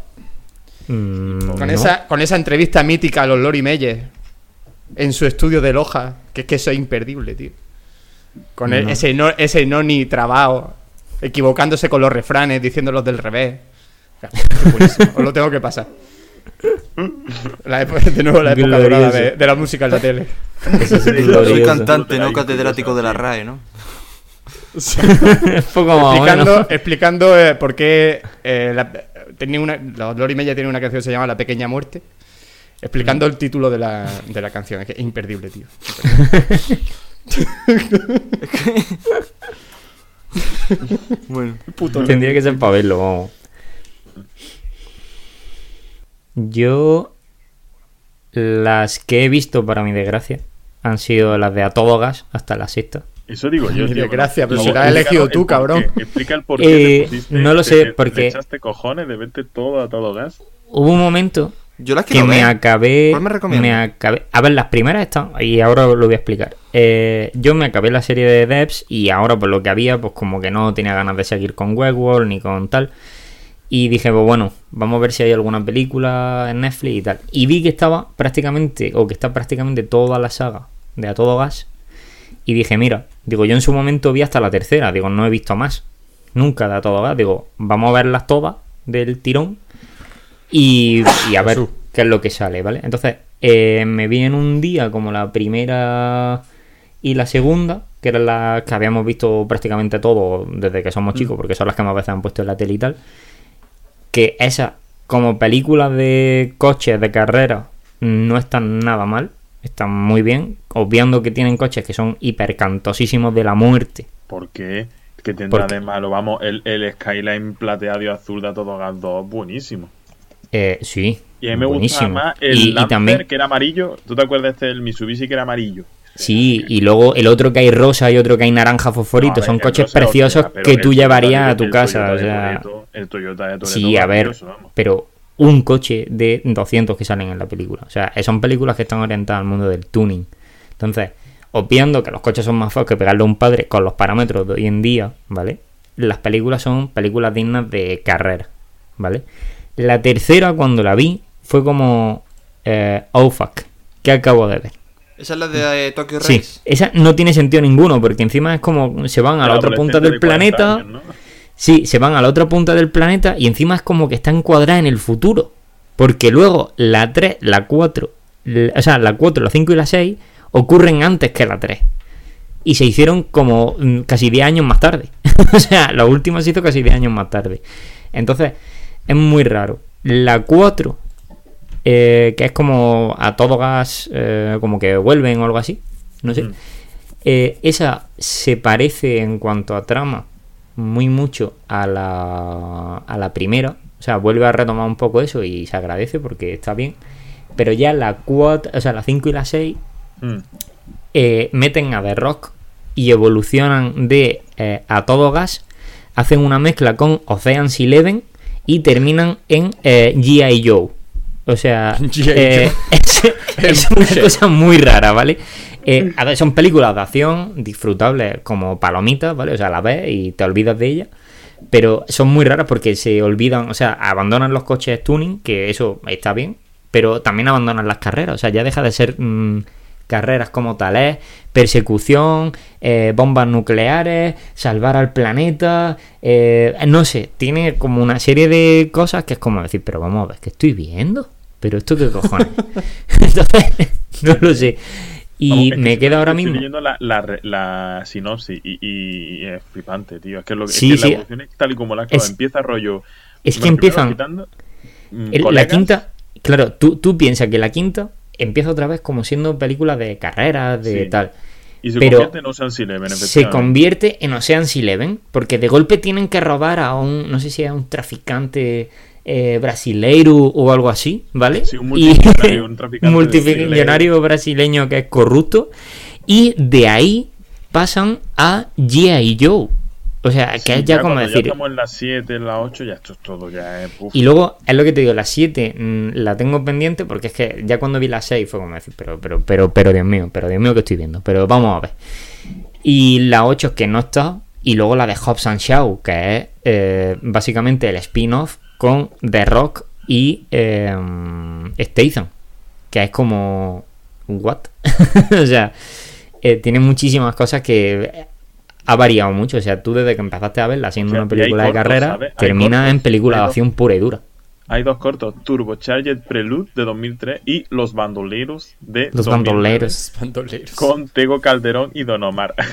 Mm, Con, no. esa, con esa entrevista mítica a los Lori Meyer en su estudio de Loja, que es que eso es imperdible, tío. Con el- No. ese, no, ese noni trabao, equivocándose con los refranes, diciéndolos del revés. Es buenísimo, Os lo tengo que pasar. La época- de nuevo, la época dorada Glorioso. de, de la música en la tele. Soy cantante, no catedrático de la. RAE, ¿no? Poco más o explicando explicando eh, por qué eh, la- tenía una, los Lori Meyer tiene una canción que se llama La Pequeña Muerte. Explicando el título de la, de la canción. Es que es imperdible, tío. Bueno. Puto Tendría que ser para verlo, vamos. Yo. Las que he visto, para mi desgracia, han sido las de A Todo Gas hasta la sexta. Eso digo yo, tío. gracias, pero si lo has elegido el tú, cabrón. Explica el por Eh, qué te pusiste- no lo sé, te- te porque- echaste cojones de verte todo a todo gas. Hubo un momento Yo las que me ver. acabé. ¿Cuál me recomiendas? acabé. A ver, las primeras están. Y ahora os lo voy a explicar. Eh, yo me acabé la serie de Devs y ahora, por lo que había, pues como que no tenía ganas de seguir con Westworld ni con tal. Y dije, pues bueno, vamos a ver si hay alguna película en Netflix y tal. Y vi que estaba prácticamente, o que está prácticamente toda la saga de A Todo Gas. Y dije, mira, digo, yo en su momento vi hasta la tercera, digo, no he visto más. Nunca de A Todo Gas. Digo, vamos a verlas todas del tirón y, y a ver qué es lo que sale, ¿vale? Entonces, eh, me vi en un día como la primera y la segunda, que eran las que habíamos visto prácticamente todo desde que somos chicos, porque son las que más veces han puesto en la tele y tal. Que esas, como películas de coches, de carrera, no están nada mal, están muy bien, obviando que tienen coches que son hipercantosísimos de la muerte. ¿Por qué? ¿Qué tendrá Porque- de malo? Vamos, el, el Skyline plateado y azul de a todo gas 2, buenísimo. Eh, sí. Y a mí me buenísimo. gustaba más el y, y Lancer, también, que era amarillo. ¿Tú te acuerdas de este, el Mitsubishi que era amarillo? Sí, y luego el otro que hay rosa y otro que hay naranja fosforito. No, son coches preciosos que tú llevarías a tu el casa. Toyota O sea, el Toyota de Toretto sí, a ver, pero un coche de 200 que salen en la película. O sea, son películas que están orientadas al mundo del tuning. Entonces, obviando que los coches son más feos que pegarle a un padre con los parámetros de hoy en día, ¿vale? Las películas son películas dignas de carrera, ¿vale? La tercera, cuando la vi, fue como... Eh, oh, fuck. ¿Qué acabo de ver? Esa es la de eh, Tokyo Sí, Race. esa no tiene sentido ninguno, porque encima es como se van a la otra punta del de 40 planeta. años, ¿no? Sí, se van a la otra punta del planeta y encima es como que está encuadrada en el futuro. Porque luego la 3, la 4, la- o sea, la 4, la 5 y la 6 ocurren antes que la 3. Y se hicieron como mm, casi 10 años más tarde. o sea, la última se hizo casi 10 años más tarde. Entonces, es muy raro. La 4, eh, que es como a todo gas, eh, como que vuelven o algo así. No sé. Mm. Eh, esa se parece en cuanto a trama muy mucho a la, a la primera. O sea, vuelve a retomar un poco eso y se agradece porque está bien. Pero ya la 4, o sea, la 5 y la 6 Mm. eh, meten a The Rock y evolucionan de eh, a todo gas, hacen una mezcla con Ocean's Eleven y terminan en eh, G.I. Joe. O sea, eh, es, es una cosa muy rara, ¿vale? Eh, a ver, son películas de acción disfrutables como palomitas, ¿vale? O sea, la ves y te olvidas de ellas. Pero son muy raras porque se olvidan, o sea, abandonan los coches tuning, que eso está bien, pero también abandonan las carreras. O sea, ya deja de ser mm, carreras como tales, persecución, eh, bombas nucleares, salvar al planeta, eh, no sé, tiene como una serie de cosas que es como decir, pero vamos a ver, ¿qué estoy viendo? ¿Pero esto qué cojones? Entonces, no lo sé. Y Vamos, es que me queda ahora estoy mismo... leyendo la, la, sinopsis y, y- y es flipante, tío. Es que, lo, es Sí, que sí. la evolución es tal y como la acaba. Es- Empieza rollo. es que empiezan- quitando, mm, El- la quinta, claro, tú, tú piensas que la quinta empieza otra vez como siendo películas de carreras, de Sí. tal. Y se Pero convierte en Ocean's Eleven, se convierte en Ocean's Eleven porque de golpe tienen que robar a un, no sé si a un traficante eh, brasileiro o algo así, ¿vale? Sí, un multimillonario, un traficante multimillonario brasileño que es corrupto y de ahí pasan a G.I. Joe. O sea, que Sí, es ya como cuando decir... Ya estamos en las 7, en las 8, ya esto es todo, ya es. uf. Y luego, es lo que te digo, la 7 mm, la tengo pendiente porque es que ya cuando vi la 6 fue como decir, pero, pero, pero, pero Dios mío, pero Dios mío que estoy viendo, pero vamos a ver. Y la 8 es que no está, y luego la de Hobbs and Shaw, que es eh, básicamente el spin-off con The Rock y eh, Statham, que es como... ¿What? o sea, eh, tiene muchísimas cosas que ha variado mucho. O sea, tú desde que empezaste a verla siendo O sea, una película de cortos, carrera, termina cortos, en película de acción pura y dura. Hay dos cortos: Turbocharged Prelude de 2003 y Los Bandoleros de Los 2009, bandoleros. Bandoleros. Con Tego Calderón y Don Omar.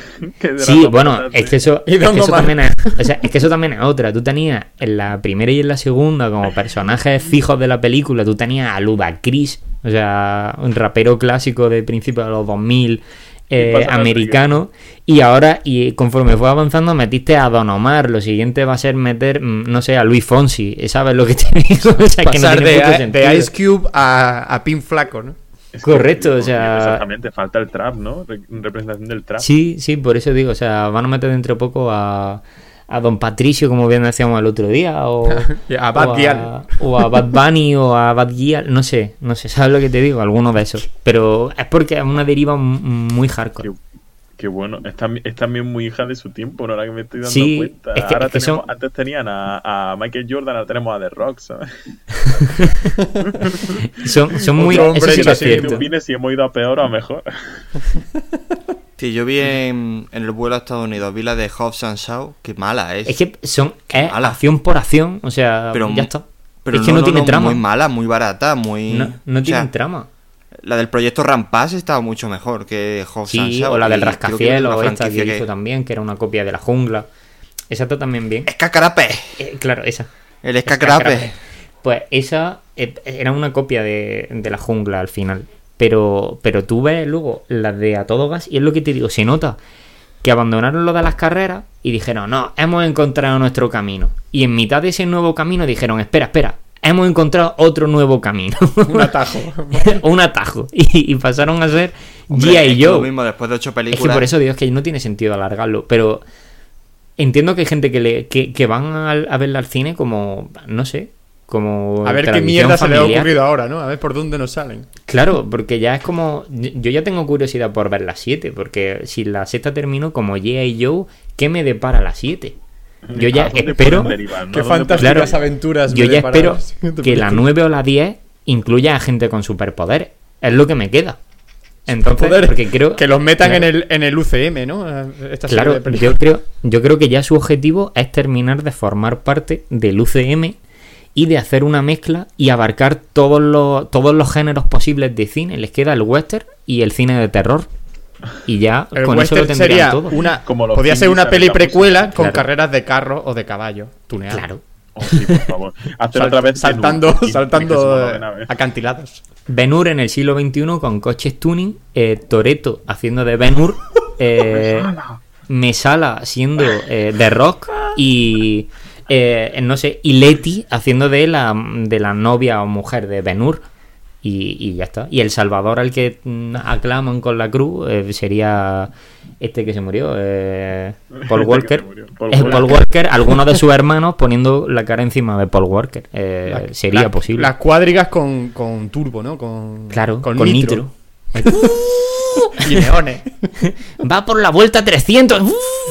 Sí, bueno, es que eso, Y es que eso Omar. también es, o sea, es que eso también es otra. Tú tenías en la primera y en la segunda como personajes fijos de la película, tú tenías a Ludacris, o sea, un rapero clásico de principios de los 2000 eh, americano y ahora y conforme fue avanzando metiste a Don Omar lo siguiente va a ser meter mm, no sé a Luis Fonsi ¿sabes lo que te digo? O sea, que no tiene de, mucho de. Ice Cube a, a Pin Flaco, ¿no? Es que, Correcto, o sea- Exactamente, falta el trap, ¿no? Re- representación del trap. Sí, sí, por eso digo, o sea, van a meter dentro de poco a, a Don Patricio, como bien decíamos el otro día, o a Bad o o a Bad Bunny, o a Bad Gyal, no sé, no sé, ¿sabes lo que te digo? Alguno de esos. Pero es porque es una deriva muy hardcore. Qué, qué bueno. Es, tam- es también muy hija de su tiempo, ¿no? Ahora que me estoy dando Sí, cuenta. es que- ahora es que tenemos, son- Antes tenían a, a Michael Jordan, ahora tenemos a The Rock, ¿sabes? Son, son muy... Otro Eso hombre sí que es cierto. si hemos ido a peor o a mejor. Sí, yo vi en, en el vuelo a Estados Unidos, vi la de Hobbs and Shaw, que mala es. Es que son es mala. acción por acción, o sea, Pero ya está. Pero es que no, tiene trama. Muy mala, muy barata, muy... No, sea, tienen trama. La del proyecto Rampage estaba mucho mejor que Hobbs and Sí, Shaw. o la del que rascacielos, o esta que hizo también, que era una copia de la jungla. Esa está también bien. ¡Es Cacarape! Eh, claro, esa. El Es Escacarape. Cacarape. Pues esa eh, era una copia de, de la jungla al final. Pero, pero tú ves luego las de A Todo Gas y es lo que te digo, se nota que abandonaron lo de las carreras y dijeron, no, hemos encontrado nuestro camino. Y en mitad de ese nuevo camino dijeron, espera, espera, hemos encontrado otro nuevo camino. Un atajo. Un atajo. Y, y pasaron a ser es G.I. que Lo Joe. mismo después de ocho Es películas. que por eso digo es que no tiene sentido alargarlo, pero entiendo que hay gente que le que, que van a, verla al cine como, no sé, como A ver qué mierda se le ha ocurrido ahora, ¿no? A ver por dónde nos salen. Claro, porque ya es como, yo ya tengo curiosidad por ver la 7, porque si la sexta terminó como G.I. Joe, ¿qué me depara la 7? Yo ya ¿A dónde espero, pueden derivar, no? Qué ¿A dónde fantásticas Claro. aventuras. yo me ya espero que la película. 9 o la 10 incluya a gente con superpoderes. Es lo que me queda. Entonces, Poder, porque creo que los metan Claro. en, el, en el UCM, ¿no? Esta serie Claro, yo creo, yo creo que ya su objetivo es terminar de formar parte del UCM y de hacer una mezcla y abarcar todos los, todos los géneros posibles de cine. Les queda el western y el cine de terror. Y ya El con eso lo western tendrían sería todo. una. Como los podía ser una peli precuela con Claro. carreras de carro o de caballo. Tuneado. Claro. Oh, sí, por favor. Hacer Sal- otra vez saltando, Benur, saltando eh, acantilados. Ben-Hur en el siglo XXI con coches tuning, eh, Toreto haciendo de Ben-Hur, eh, Mesala siendo eh, de Rock y eh, no sé, y Leti haciendo de la, de la novia o mujer de Ben-Hur. Y, y ya está. Y el Salvador al que mm, aclaman con la cruz eh, sería este que se murió, eh, Paul Este Walker. murió, Paul Eh, Walker. Paul Walker, alguno de sus hermanos poniendo la cara encima de Paul Walker. Eh, La- sería la- posible. Las cuadrigas con, con turbo, ¿no? Con, Claro, con, con nitro. nitro. y. Va por la vuelta 300.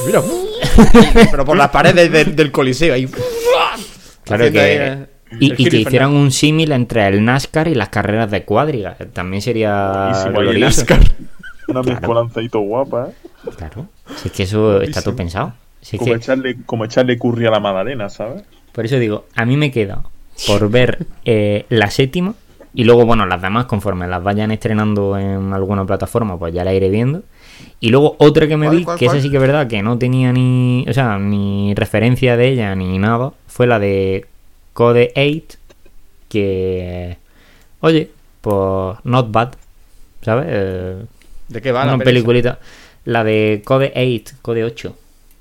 Mira, pero por las paredes del, del coliseo. Ahí. Claro Haciendo ahí, que. eh, Y, el y que hicieran un símil entre el NASCAR y las carreras de cuadrigas. También sería glorioso. NASCAR. Una Claro. mezcolanzadito guapa, ¿eh? Claro. Si es que eso está todo pensado. Si Como, que, echarle, como echarle curry a la magdalena, ¿sabes? por eso digo, a mí me queda por ver eh, la séptima. Y luego, bueno, las demás, conforme las vayan estrenando en alguna plataforma, pues ya la iré viendo. Y luego otra que me ¿Cuál, vi, cuál, que esa cuál? sí que es verdad que no tenía ni, o sea, ni referencia de ella ni nada, fue la de Code 8, que, oye, pues not bad, ¿sabes? Eh, ¿De qué va una la peli? peliculita. La de Code 8, Code 8.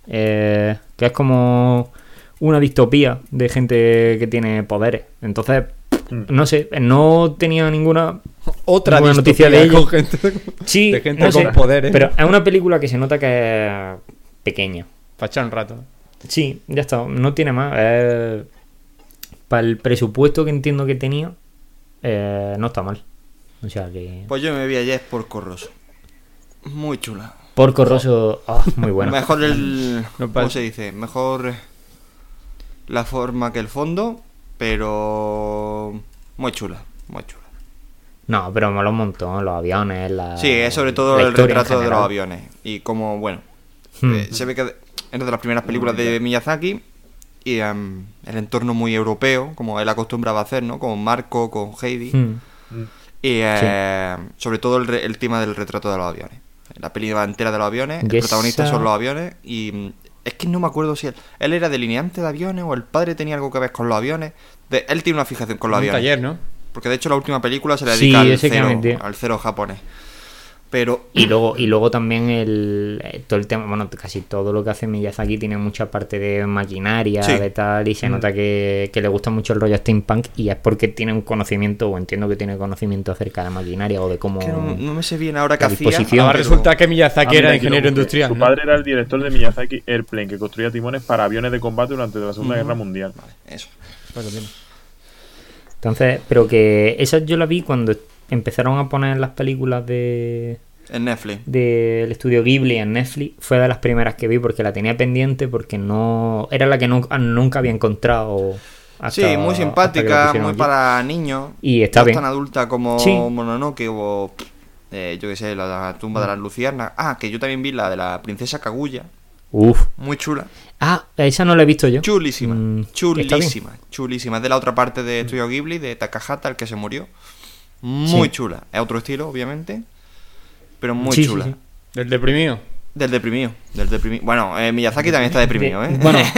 eh, que es como una distopía de gente que tiene poderes. Entonces. No sé, no tenía ninguna Otra noticia de con gente, Sí, de gente no con sé, poderes. Pero es una película que se nota que es pequeña. Para echar un rato. Sí, ya está. No tiene más. Para el presupuesto que entiendo que tenía, eh, no está mal. O sea que. Pues yo me vi ayer por Corroso. Muy chula. Porco Rosso, ah, muy bueno. Mejor el. No ¿Cómo se dice? Mejor la forma que el fondo, pero. Muy chula, muy chula. No, pero mola un montón. Los aviones, la. Sí, es sobre todo el retrato de los aviones. Y como, bueno, Hmm. eh, se ve que es de las primeras películas de Miyazaki y em, el entorno muy europeo, como él acostumbraba a hacer, ¿no? Con Marco, con Heidi. Hmm. Y eh, sobre todo el, el tema del retrato de los aviones. La peli va entera de los aviones, el protagonista son los aviones y mm, es que no me acuerdo si él, él era delineante de aviones o el padre tenía algo que ver con los aviones. De- él tiene una fijación con los un aviones. taller, ¿no? Porque de hecho la última película se le Sí, dedica cero, al cero japonés. Pero Y luego, y luego también el, eh, todo el tema, bueno, casi todo lo que hace Miyazaki tiene mucha parte de maquinaria, Sí. de tal, y se nota que, que le gusta mucho el rollo steampunk y es porque tiene un conocimiento, o entiendo que tiene conocimiento acerca de maquinaria o de cómo... que no, no me sé bien ahora qué hacía. disposición. Ahora resulta que Miyazaki era ingeniero industrial. Su ¿no? padre era el director de Miyazaki Airplane, que construía timones para aviones de combate durante la Segunda Guerra Mundial. Eso. Claro, tiene. Entonces, pero que esa yo la vi cuando empezaron a poner las películas de En Netflix. del estudio Ghibli en Netflix fue de las primeras que vi porque la tenía pendiente porque no era la que nu- nunca había encontrado hasta- sí, muy la simpática, muy para niños. Y está no bien. tan adulta como Sí. Mononoke o eh, yo qué sé, la tumba Mm. de las luciernas. Ah, que yo también vi la de la princesa Kaguya. Uf. Muy chula. Ah, esa no la he visto yo. Chulísima. Mm, chulísima. Chulísima. Es de la otra parte de Estudio Ghibli, de Takahata, el que se murió. Muy Sí. chula. Es otro estilo, obviamente. Pero muy Sí, chula. sí. Del deprimido. Del deprimido. Del deprimido. Bueno, eh, Miyazaki también está deprimido, De- ¿eh? Bueno,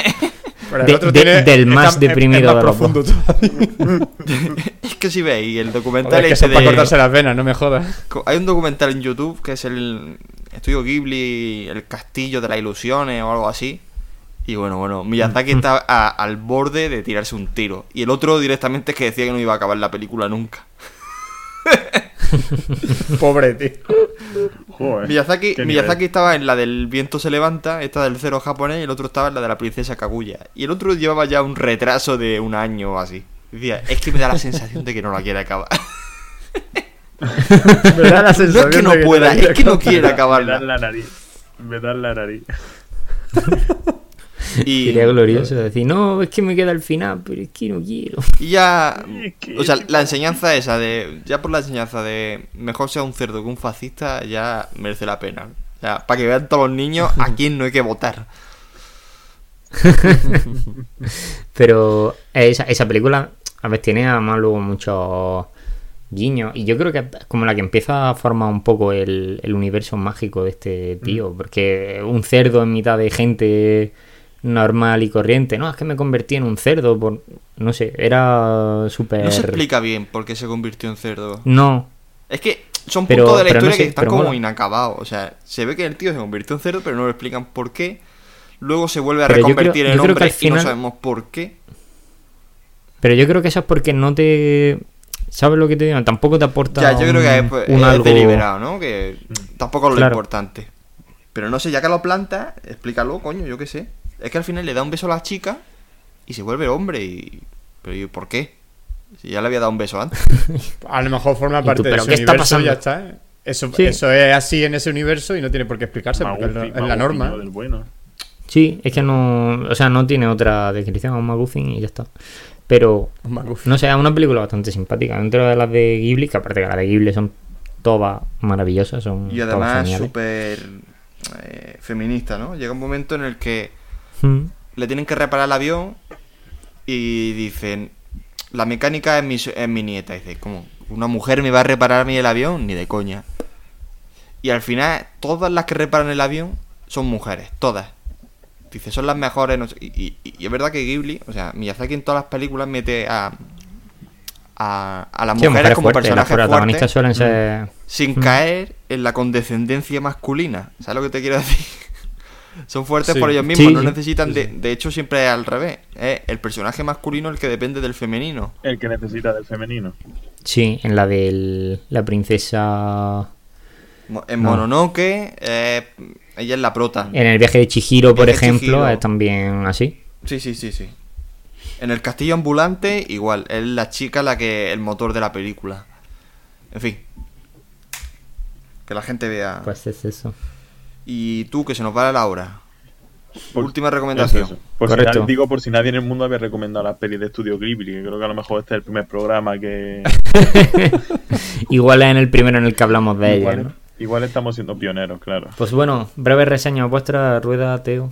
Pero el De- otro de- tiene- del más está- es- es deprimido más profundo es que si veis el documental Joder, es que ese para de- cortarse las venas, no me jodas. Hay un documental en YouTube que es el estudio Ghibli, el castillo de las ilusiones o algo así. Y bueno, bueno, Miyazaki está a- al borde de tirarse un tiro. Y el otro directamente es que decía que no iba a acabar la película nunca. Pobre tío. Joder, Miyazaki, Miyazaki estaba en la del viento se levanta, esta del cero japonés, y el otro estaba en la de la princesa Kaguya. Y el otro llevaba ya un retraso de un año o así. Decía, es que me da la sensación de que no la quiere acabar. Me da la no es sensación que no de pueda, es que no quiere quiere Me da acabarla. la nariz. Me da la nariz. Y, sería glorioso decir, no, es que me queda el final, pero es que no quiero. y ya. O sea, la enseñanza esa de. Ya por la enseñanza de mejor sea un cerdo que un fascista, ya merece la pena. O sea, para que vean todos los niños a quién no hay que votar. Pero esa, esa película, a ver, tiene además luego muchos guiños. Y yo creo que es como la que empieza a formar un poco el, el universo mágico de este Mm. tío. Porque un cerdo en mitad de gente normal y corriente. No, es que me convertí en un cerdo. Por, no sé, era súper. No se explica bien por qué se convirtió en cerdo. No, Es que son Pero- puntos de la no historia sé, que están como mola. inacabados. O sea, se ve que el tío se convirtió en cerdo, pero no lo explican por qué. Luego se vuelve a Pero reconvertir creo- en hombre al y no final- sabemos por qué. pero yo creo que eso es porque no te. ¿Sabes lo que te digo? Tampoco te aporta. Ya, yo creo que es, un- pues, un es algo- deliberado, ¿no? Que tampoco es lo Claro. importante. Pero no sé, ya que lo planta, explícalo, coño, yo qué sé. Es que al final le da un beso a la chica y se vuelve hombre y... ¿Pero ¿y por qué? Si ya le había dado un beso antes. A lo mejor forma tú, parte de ¿pero ese qué está universo y ya está. ¿eh? Eso, Sí. eso es así en ese universo y no tiene por qué explicarse porque es, Magufi- lo- es la Magufi, norma. del bueno. Sí, es que no. O sea, no tiene otra descripción, es un McGuffin y ya está. Pero, no sé, es una película bastante simpática. Dentro de las de Ghibli, que aparte que las de Ghibli son todas maravillosas, son Y además súper eh, feminista, ¿no? Llega un momento en el que Mm. le tienen que reparar el avión y dicen, la mecánica es mi, es mi nieta. Y dice, ¿cómo? ¿Una mujer me va a reparar a mí el avión? Ni de coña. Y al final, todas las que reparan el avión son mujeres, todas. Dice, son las mejores. no sé- y, y- y es verdad que Ghibli, o sea, Miyazaki en todas las películas mete a, a, a las Sí, mujeres como fuertes, Las personajes protagonistas fuertes suelen ser. sin Mm. caer en la condescendencia masculina. ¿Sabes lo que te quiero decir? Son fuertes Sí. por ellos mismos, Sí, no sí, necesitan de... De hecho, siempre es al revés. Es el personaje masculino el que depende del femenino. El que necesita del femenino. Sí, en la de la princesa. En No. Mononoke, eh, ella es la prota. En el viaje de Chihiro, por ejemplo, Chihiro. es también así. Sí, sí, sí, sí. En el castillo ambulante, igual. Es la chica la que... El motor de la película. En fin. Que la gente vea. Pues es eso. Y tú, que se nos va la hora. Por- Última recomendación. Es eso. Por si digo por si nadie en el mundo había recomendado las pelis de Estudio Ghibli, que creo que a lo mejor este es el primer programa que... Igual es en el primero en el que hablamos de ella, igual, ¿no? igual estamos siendo pioneros, claro. Pues bueno, breve reseña vuestra rueda, Teo.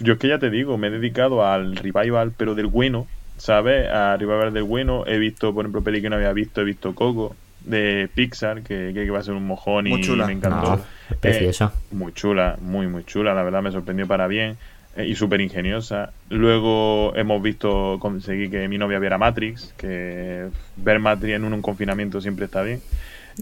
Yo es que ya te digo, me he dedicado al revival, pero del bueno, ¿sabes? A revival del bueno. He visto, por ejemplo, peli que no había visto, he visto Coco de Pixar, que, que va a ser un mojón y Muy chula. me encantó. No, es preciosa. Eh, muy chula, muy, muy chula, la verdad me sorprendió para bien eh, y súper ingeniosa. Luego hemos visto, conseguí que mi novia viera Matrix, que ver Matrix en un, un confinamiento siempre está bien.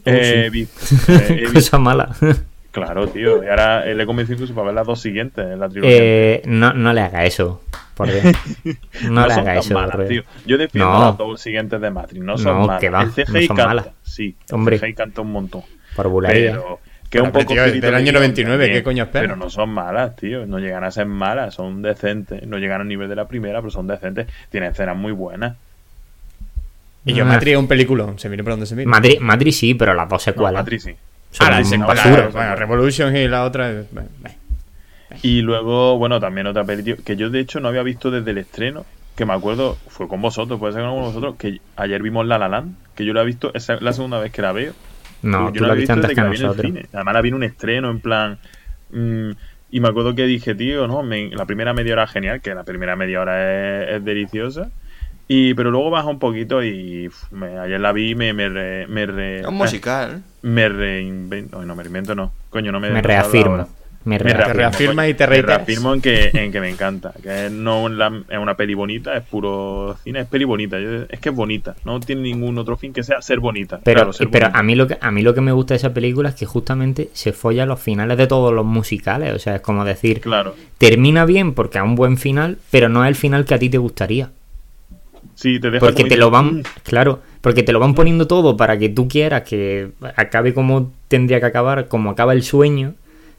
Eh, he vi- eh, Cosa mala. claro, tío, y ahora eh, le he convencido incluso para ver las dos siguientes, la trilogía. Eh, no, no le haga eso, por Dios. No, le haga eso, malas, tío. Yo defiendo No. las dos siguientes de Matrix, no son No, malas. que va, el CGI no son canta, malas. sí, Hombre. el CGI canta un montón. Por bulería. Pero que es un poco tío, del de año guion 99, también. ¿qué coño esperas? Pero no son malas, tío. No llegan a ser malas, son decentes. No llegan al nivel de la primera, pero son decentes. Tienen escenas muy buenas. Y yo, Ah. Matrix es un peliculón, se mire por donde se mire. Madrid, Madrid sí, pero las dos No, secuelas. Matrix sí. son Ah, la basura. Bueno, Revolution y la otra. bueno. Y luego, bueno, también otra peli, tío, que yo de hecho no había visto desde el estreno. Que me acuerdo, fue con vosotros, puede ser con vosotros, que ayer vimos La La Land, que yo la he visto, esa es la segunda vez que la veo. No, yo tú la he viste antes desde que la vi en el cine. Además la vi en un estreno, en plan... mm, y me acuerdo que dije, tío, no, me- la primera media hora es genial, que la primera media hora es, es deliciosa. Y, pero luego baja un poquito y uf, me- ayer la vi y me, me, re- me, re- Es un musical. me reinvento. Ay, no, me reinvento no. Coño, no me Me no reafirmo. Me Me reafirmo. reafirma coño. y te Me reiteras. reafirmo en que, en que me encanta. Que es, no la- es una peli bonita, es puro cine, es peli bonita. Yo- es que es bonita. No tiene ningún otro fin que sea ser bonita. Pero, Claro, ser pero bonita. a mí lo que a mí lo que me gusta de esa película es que justamente se folla los finales de todos los musicales. O sea, es como decir, Claro. termina bien porque es un buen final, pero no es el final que a ti te gustaría. Sí, te deja Porque te lo van, "Mm". claro, porque te lo van poniendo todo para que tú quieras que acabe como tendría que acabar, como acaba el sueño,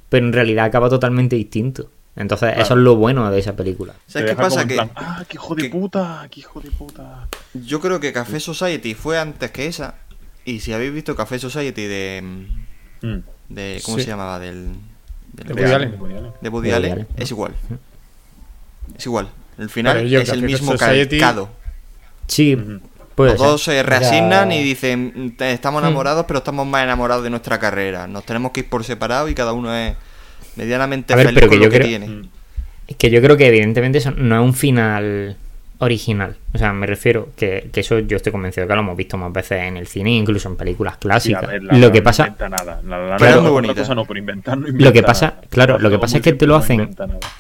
pero en realidad acaba totalmente distinto. Entonces, Claro. eso es lo bueno de esa película. ¿Sabes qué pasa? Que plan, ah, qué hijo de que- puta, qué hijo de puta. yo creo que Café Society fue antes que esa. Y si habéis visto Café Society de. Mm. de ¿Cómo Sí. se llamaba? Del. del- De Woody Allen. de Woody Allen, Allen. Es igual. Es igual. El final yo, es el mismo Society- calcado. Sí. Puede Los dos ser. se reasignan y dicen: "Mm, te- Hmm. Estamos enamorados, pero estamos más enamorados de nuestra carrera. Nos tenemos que ir por separado y cada uno es medianamente ver, feliz pero con que lo yo que creo- tiene. Mm. Es que yo creo que evidentemente eso no es un final original. O sea, me refiero que, que eso yo estoy convencido que lo hemos visto más veces en el cine, incluso en películas Sí, clásicas. ver, la- lo la que no pasa, lo que inventa pasa, nada. claro, lo que pasa es que te lo hacen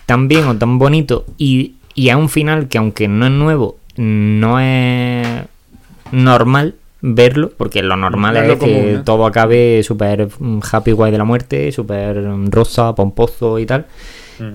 tan bien o tan bonito y, y a un final que aunque no es nuevo, no es normal verlo, porque lo normal No es es, lo que todo acabe súper mm, happy guay de la muerte, súper mm, rosa, pomposo y tal.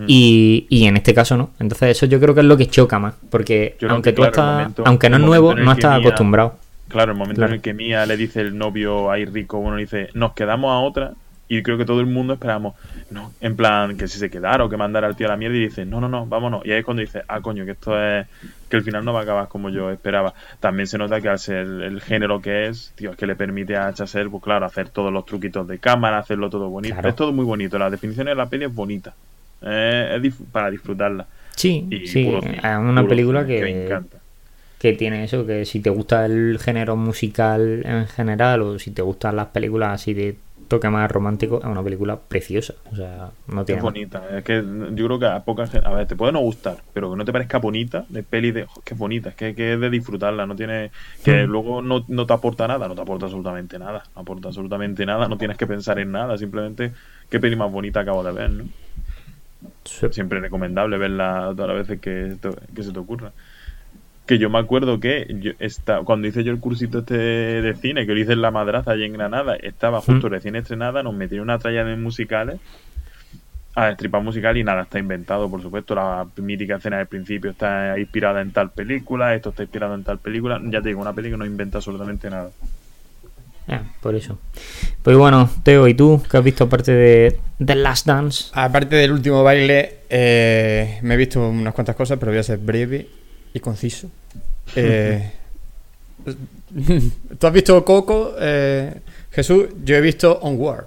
Y, y en este caso no. Entonces eso yo creo que es lo que choca más. Porque aunque que, tú claro, estás, momento- aunque no es nuevo, no estás acostumbrado. Claro, el momento Claro. en el que Mía le dice el novio ahí rico, bueno, dice, nos quedamos a otra. Y creo que todo el mundo esperamos, no, en plan, que si se quedara o que mandara al tío a la mierda y dice, no, no, no, vámonos. Y ahí es cuando dice, ah, coño, que esto es, que el final no va a acabar como yo esperaba. También se nota que al ser el género que es, tío, es que le permite a Chaser, pues claro, hacer todos los truquitos de cámara, hacerlo todo bonito. Claro. Es todo muy bonito, la definición de la peli es bonita. Eh, es dif- para disfrutarla. Sí, Y sí. cine, Es una película cine, que, me encanta. que tiene eso, que si te gusta el género musical en general o si te gustan las películas así de toque más romántico, es una película preciosa. O sea, no tiene Es más. bonita. Es que yo creo que a poca gente. A ver, te puede no gustar, pero que no te parezca bonita, de peli de. "Jo, que es bonita, es que, que es de disfrutarla, no tiene. Que Mm. luego no, no te aporta nada, no te aporta absolutamente nada. No aporta absolutamente nada, no tienes que pensar en nada, simplemente qué peli más bonita acabo de ver, ¿no? Sí. Siempre es recomendable verla todas las veces que se te ocurra. Que yo me acuerdo que yo esta- cuando hice yo el cursito este de cine, que lo hice en La Madraza, allí en Granada, estaba justo Mm. recién estrenada, nos metieron una tralla de musicales, a destripar musical y nada, está inventado, por supuesto. La mítica escena del principio está inspirada en tal película, esto está inspirado en tal película. Ya te digo, una película que no inventa absolutamente nada. Ah, por eso. Pues bueno, Teo, ¿y tú qué has visto aparte de The Last Dance? Aparte del último baile, eh, me he visto unas cuantas cosas, pero voy a ser breve y conciso. Eh, ¿Tú has visto Coco, eh, Jesús? Yo he visto Onward.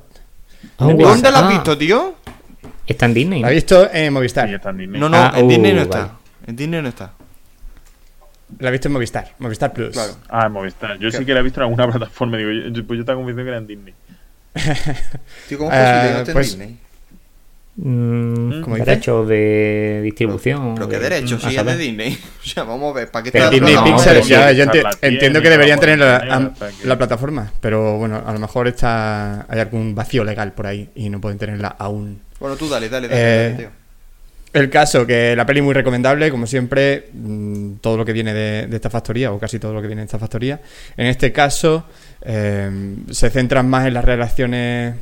Onward. ¿Dónde la has Ah, visto, tío? Está en Disney. La ¿no? he visto en Movistar. Sí, está en Disney. No, no, Ah, en uh, Disney no vale. está. En Disney no está. La he visto en Movistar. Movistar Plus. Claro. Ah, en Movistar. Yo sí que la he visto en alguna plataforma. Digo, yo, pues yo estaba convencido que era en Disney. Tío, ¿cómo Eh, es posible que no esté en pues- Disney? Mm, ¿Cómo dice? derechos de distribución. Pero qué de- derecho, a si es de. Disney. O sea, vamos a ver, ¿para qué Pero está Disney no, Pixar, ya, yo enti- entiendo que deberían tener la, plataforma, pero bueno, a lo mejor está hay algún vacío legal por ahí y no pueden tenerla aún. Bueno, tú dale, dale, dale, Eh, dale, tío. El caso, que la peli muy recomendable, como siempre, mm, todo lo que viene de, de esta factoría, o casi todo lo que viene de esta factoría. En este caso, eh, se centran más en las relaciones...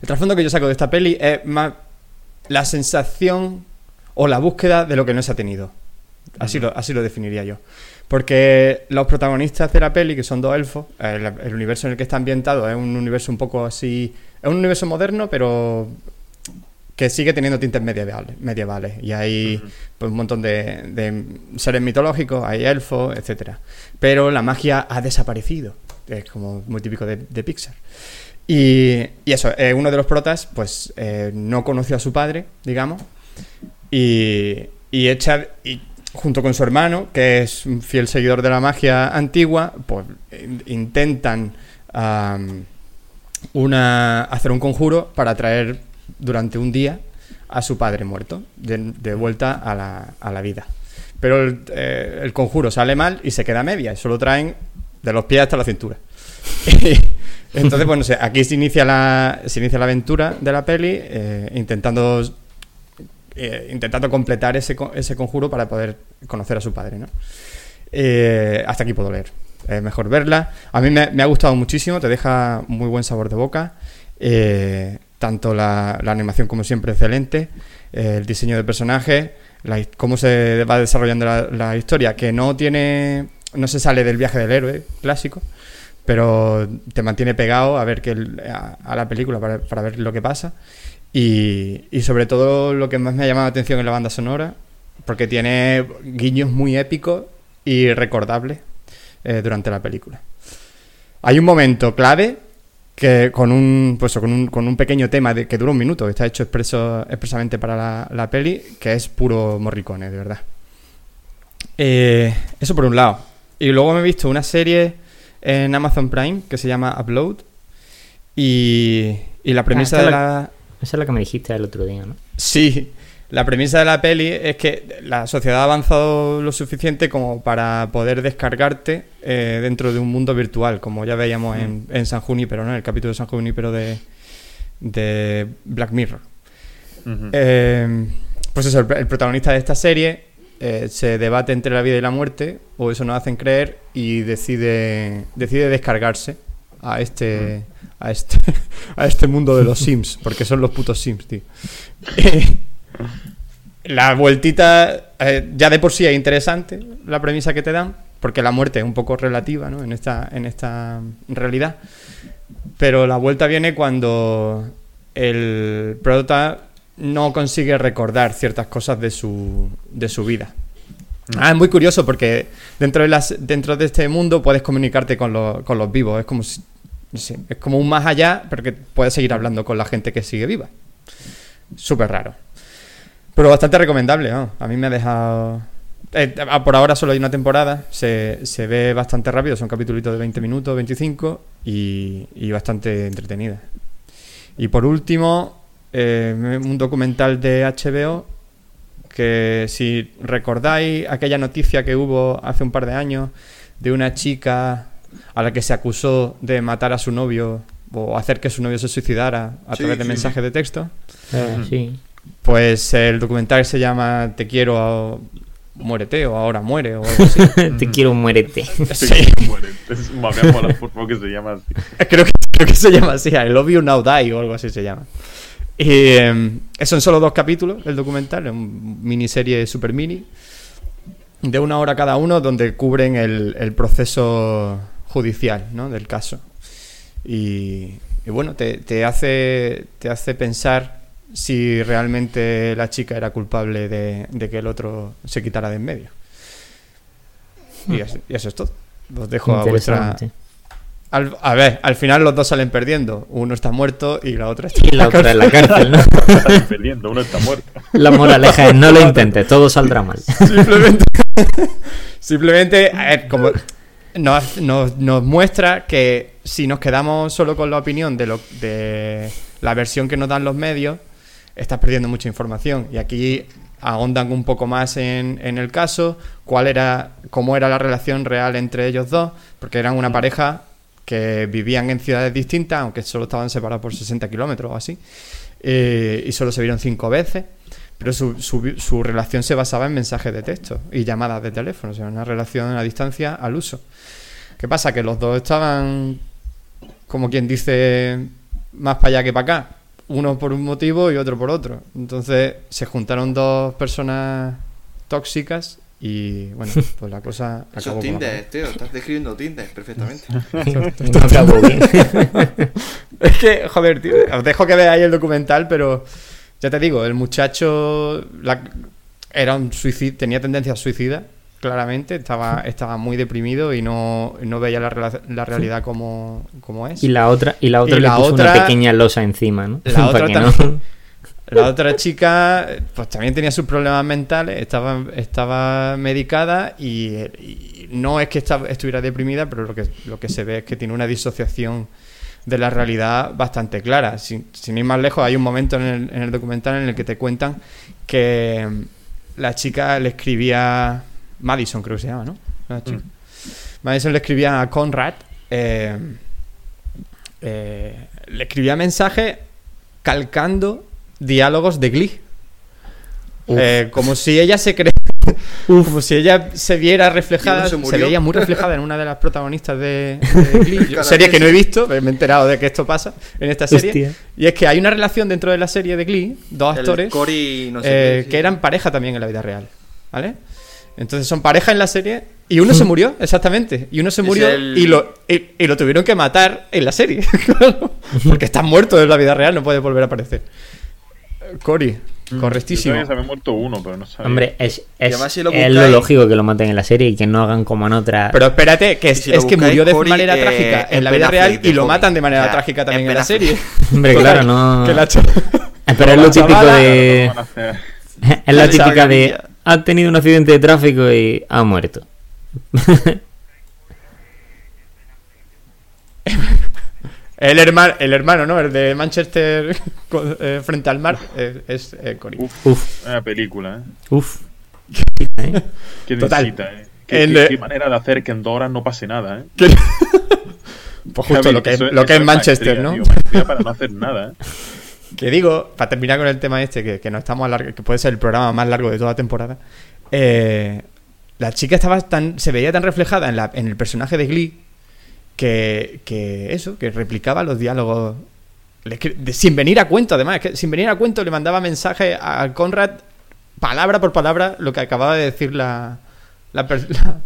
El trasfondo que yo saco de esta peli es más la sensación o la búsqueda de lo que no se ha tenido. Así, lo, así lo definiría yo. Porque los protagonistas de la peli, que son dos elfos, el, el universo en el que está ambientado es un universo un poco así... Es un universo moderno, pero que sigue teniendo tintes medievales, medievales y hay pues, un montón de, de seres mitológicos, hay elfos, etcétera. Pero la magia ha desaparecido, es como muy típico de, de Pixar. Y, eso, eh, uno de los protas, pues eh, no conoció a su padre, digamos, y, y junto con su hermano, que es un fiel seguidor de la magia antigua, pues in- intentan am, una, hacer un conjuro para traer durante un día a su padre muerto, de, vuelta a la, a la vida. Pero el, eh, el conjuro sale mal y se queda media, y solo traen de los pies hasta la cintura. Entonces, bueno, aquí se inicia la, se inicia la aventura de la peli, eh, intentando eh, intentando completar ese, ese conjuro para poder conocer a su padre, ¿no? Eh, hasta aquí puedo leer. Es mejor verla. A mí me, ha gustado muchísimo, te deja muy buen sabor de boca. Eh, tanto la, animación como siempre excelente, el diseño de his- cómo se va desarrollando la, la historia, que no tiene, no se sale del viaje del héroe clásico, pero te mantiene pegado a ver que a, la película para, para ver lo que pasa. Y, y sobre todo lo que más me ha llamado la atención es la banda sonora, porque tiene guiños muy épicos y recordables eh, durante la película. Hay un momento clave que con un, pues, con un, con un pequeño tema de, que dura un minuto, está hecho expreso, expresamente para la, la peli, que es puro morricone, de verdad. Eh, eso por un lado. Y luego me he visto una serie en Amazon Prime que se llama Upload. Y, y la premisa esta de la- la, Esa es la que me dijiste el otro día, ¿no? Sí, la premisa de la peli es que la sociedad ha avanzado lo suficiente como para poder descargarte eh, dentro de un mundo virtual, como ya veíamos en, en San Junípero, ¿no? En el capítulo de San Junípero de, de Black Mirror. Eh, pues eso, el, el protagonista de esta serie eh, se debate entre la vida y la muerte, o eso nos hacen creer, y decide, decide descargarse a este, a este, a este mundo de los Sims, porque son los putos Sims, tío. la vueltita, eh, ya de por sí es interesante la premisa que te dan, porque la muerte es un poco relativa ¿no? en, esta, en esta realidad. Pero la vuelta viene cuando el prota no consigue recordar ciertas cosas de su, de su vida. Ah, es muy curioso porque dentro de, las, dentro de este mundo puedes comunicarte con los, con los vivos. Es como, si- es como un más allá, pero que puedes seguir hablando con la gente que sigue viva. Súper raro. Pero bastante recomendable, ¿no? A mí me ha dejado... eh, por ahora solo hay una temporada, se, se ve bastante rápido, son capítulos de 20 minutos, 25 y, y bastante entretenida. Y por último, eh, un documental de HBO que si recordáis aquella noticia que hubo hace un par de años de una chica a la que se acusó de matar a su novio o hacer que su novio se suicidara a Sí, través de sí, mensajes de texto, Eh, sí. pues el documental se llama Te quiero muérete o ahora muere o algo así. Te quiero, muérete. Sí. Es, me que se llama así. Creo que, creo que se llama así, I Love You Now Die o algo así se llama. Y eh, son solo dos capítulos el documental, es un miniserie super mini, de una hora cada uno, donde cubren el, el proceso judicial ¿no? del caso. Y, y bueno, te, te hace, te hace pensar si realmente la chica era culpable de, de que el otro se quitara de en medio. Y eso, y eso es todo. Os dejo a vuestra. Al- a ver, al final los dos salen perdiendo. Uno está muerto y la otra está Y la otra en la cárcel, ¿no? Están perdiendo, uno está muerto. La moraleja es no lo intentes, todo saldrá mal. Simplemente, simplemente a ver, como nos, nos- nos muestra que si nos quedamos solo con la opinión de, lo, de la versión que nos dan los medios, estás perdiendo mucha información. Y aquí ahondan un poco más en, en el caso, cuál era, cómo era la relación real entre ellos dos, porque eran una pareja que vivían en ciudades distintas, aunque solo estaban separados por 60 kilómetros o así, eh, y solo se vieron cinco veces. Pero su, su, su relación se basaba en mensajes de texto y llamadas de teléfono, o sea, una relación a distancia al uso. ¿Qué pasa? Que los dos estaban, como quien dice, más para allá que para acá. Uno por un motivo y otro por otro. Entonces se juntaron dos personas tóxicas y, bueno, pues la cosa Eso acabó es Tinder, tío. Estás describiendo Tinder perfectamente. No acabo bien. Es que, joder, tío, os dejo que veáis el documental, pero ya te digo, el muchacho la- era un suicid, tenía tendencia a suicida, claramente, estaba, estaba muy deprimido y no, no veía la, la realidad como, como es. Y la otra, y la otra Y le la puso otra- una pequeña losa encima, ¿no? La otra que también. no- La otra chica, pues también tenía sus problemas mentales, estaba, estaba medicada y, y no es que estaba- estuviera deprimida, pero lo que, lo que se ve es que tiene una disociación de la realidad bastante clara. Sin, sin ir más lejos, hay un momento en el, en el documental en el que te cuentan que mm, la chica le escribía, Madison creo que se llama, ¿no? Chica. Madison le escribía a Conrad, eh, eh, le escribía mensajes calcando diálogos de Glee. Eh, como si ella se cree como si ella se viera reflejada ¿Y uno se veía muy reflejada en una de las protagonistas de, de Glee. Yo- serie que no he visto me he enterado de que esto pasa en esta serie. Hostia. y es que hay una relación dentro de la serie de Glee dos El actores no sé eh, qué, que eran pareja también en la vida real ¿vale? entonces son pareja en la serie y uno se murió exactamente y uno se murió el- y, lo, y, y lo tuvieron que matar en la serie claro, porque está muerto en la vida real no puede volver a aparecer Cory Yo correctísimo sabía que se había muerto uno, pero no sabía. Hombre, es, es, además si lo es lo buscáis- lógico que lo maten en la serie y que no hagan como en otra. Pero espérate, que es, si es que murió de Cory, manera eh, trágica en la vida real y lo matan de manera O sea, trágica también en la serie. Hombre, claro, no. Que la Pero es lo típico de. Es la típica de. Ha tenido un accidente de tráfico y ha muerto. El hermano, el hermano, ¿no? El de Manchester con- eh, frente al mar eh, es eh, Cory. Uf, Uf, una película, ¿eh? uf. Qué Total. ¿eh? Qué, El qué- qué manera de hacer que en dos horas no pase nada, ¿eh? Pues justo Javi, lo que, eso lo que es Manchester, maestría, ¿no? tío, para no hacer nada, ¿eh? Que digo, para terminar con el tema este, que, que no estamos alarg- que puede ser el programa más largo de toda la temporada. eh, la chica estaba tan. se veía tan reflejada en, la, en el personaje de Glee que, que eso, que replicaba los diálogos. sin venir a cuento, además, es que sin venir a cuento le mandaba mensaje a Conrad, palabra por palabra, lo que acababa de decir la, la, per- la-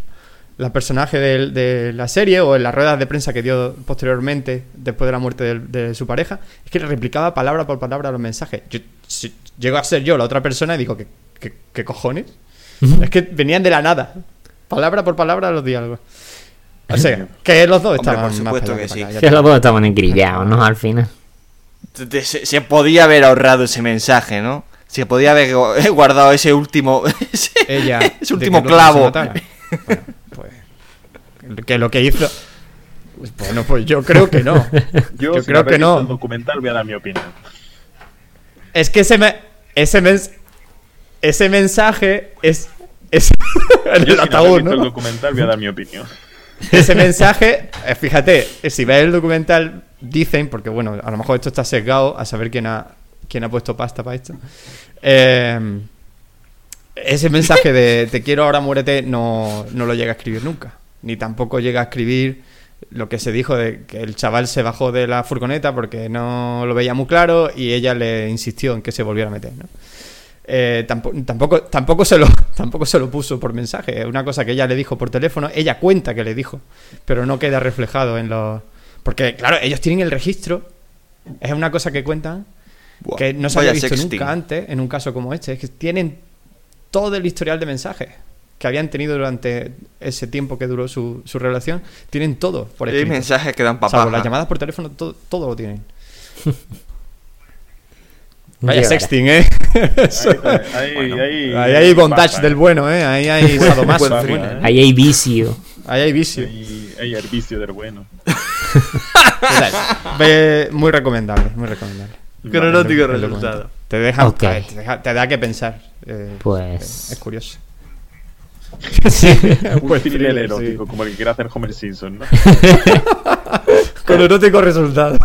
la personaje de, la serie o en las ruedas de prensa que dio posteriormente, después de la muerte de, su pareja, es que le replicaba palabra por palabra los mensajes. Yo, si llego a ser yo la otra persona y digo, ¿qué, qué, qué cojones? es que venían de la nada, palabra por palabra los diálogos. O sea, que los dos Hombre, estaban por supuesto que acá, ya Que los dos estaban encrillados, ¿no? Al final. Se, se podía haber ahorrado ese mensaje, ¿no? Se podía haber gu- guardado ese último. ese, ella ese último el clavo. Bueno, pues, que lo que hizo pues, bueno pues yo creo que no Yo, Yo sin creo que no. el documental voy a dar mi opinión. es que ese me- ese mens- ese mensaje es es en Yo, el sin haber ataúd el ¿no? documental voy a dar mi opinión. Ese mensaje eh, fíjate eh, si ves el documental dicen porque bueno a lo mejor esto está sesgado a saber quién ha quién ha puesto pasta para esto Eh, ese mensaje de te quiero ahora muérete no, no lo llega a escribir nunca. Ni tampoco llega a escribir lo que se dijo de que el chaval se bajó de la furgoneta porque no lo veía muy claro y ella le insistió en que se volviera a meter. ¿no? Tampoco, tampoco, tampoco, se lo, tampoco se lo puso por mensaje. Es una cosa que ella le dijo por teléfono. Ella cuenta que le dijo, pero no queda reflejado en los. Porque, claro, ellos tienen el registro. Es una cosa que cuentan Buah, que no se había visto sexting. nunca antes en un caso como este. Es que tienen todo el historial de mensajes que habían tenido durante ese tiempo que duró su, su relación. Tienen todo por Hay escrito. mensajes que dan Salvo papá. las llamadas por teléfono, todo, todo lo tienen. Vaya Llegará. sexting, ¿eh? Eso. Ahí, ahí, ahí, Ahí hay bondage del bueno, ¿eh? Ahí hay sadomaso. ¿eh? Ahí hay vicio. Ahí hay vicio. Ahí, ahí el vicio del bueno. Ve- Muy recomendable, muy recomendable. Cronótico resultado. Te deja, Ok. a ver, te, deja- te da que pensar. eh, Pues- Es curioso. Un Buen thriller thriller, erótico, sí. como el que quiere hacer Homer Simpson, ¿no? Con erótico resultado.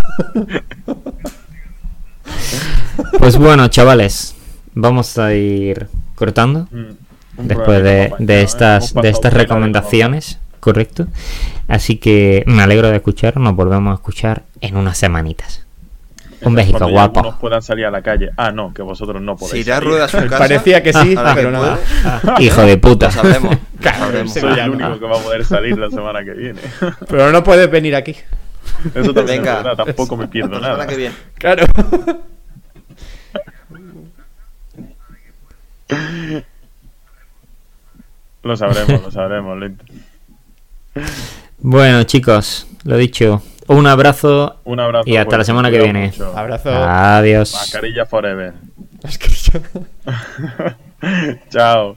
Pues bueno, chavales, vamos a ir cortando Mm, después de, estas, de recomendaciones, correcto. Así que me alegro de escuchar, nos volvemos a escuchar en unas semanitas. Un ya guapo. puedan salir a la calle. Ah, no, que vosotros no podéis. irá a salir. rueda a su casa. Parecía que sí, pero que nada. puede. Hijo de puta. Lo sabremos. sí. Soy Ya el único que va a poder salir la semana que viene. Pero no puedes venir aquí. Eso también Venga. es verdad, tampoco me pierdo La semana nada. que viene. Claro. Lo sabremos, lo sabremos. lo int- Bueno, chicos, lo dicho. Un abrazo Un abrazo. y hasta la fuerte, semana que viene. mucho. Abrazo. Adiós. Mascarilla forever. Yo- Chao.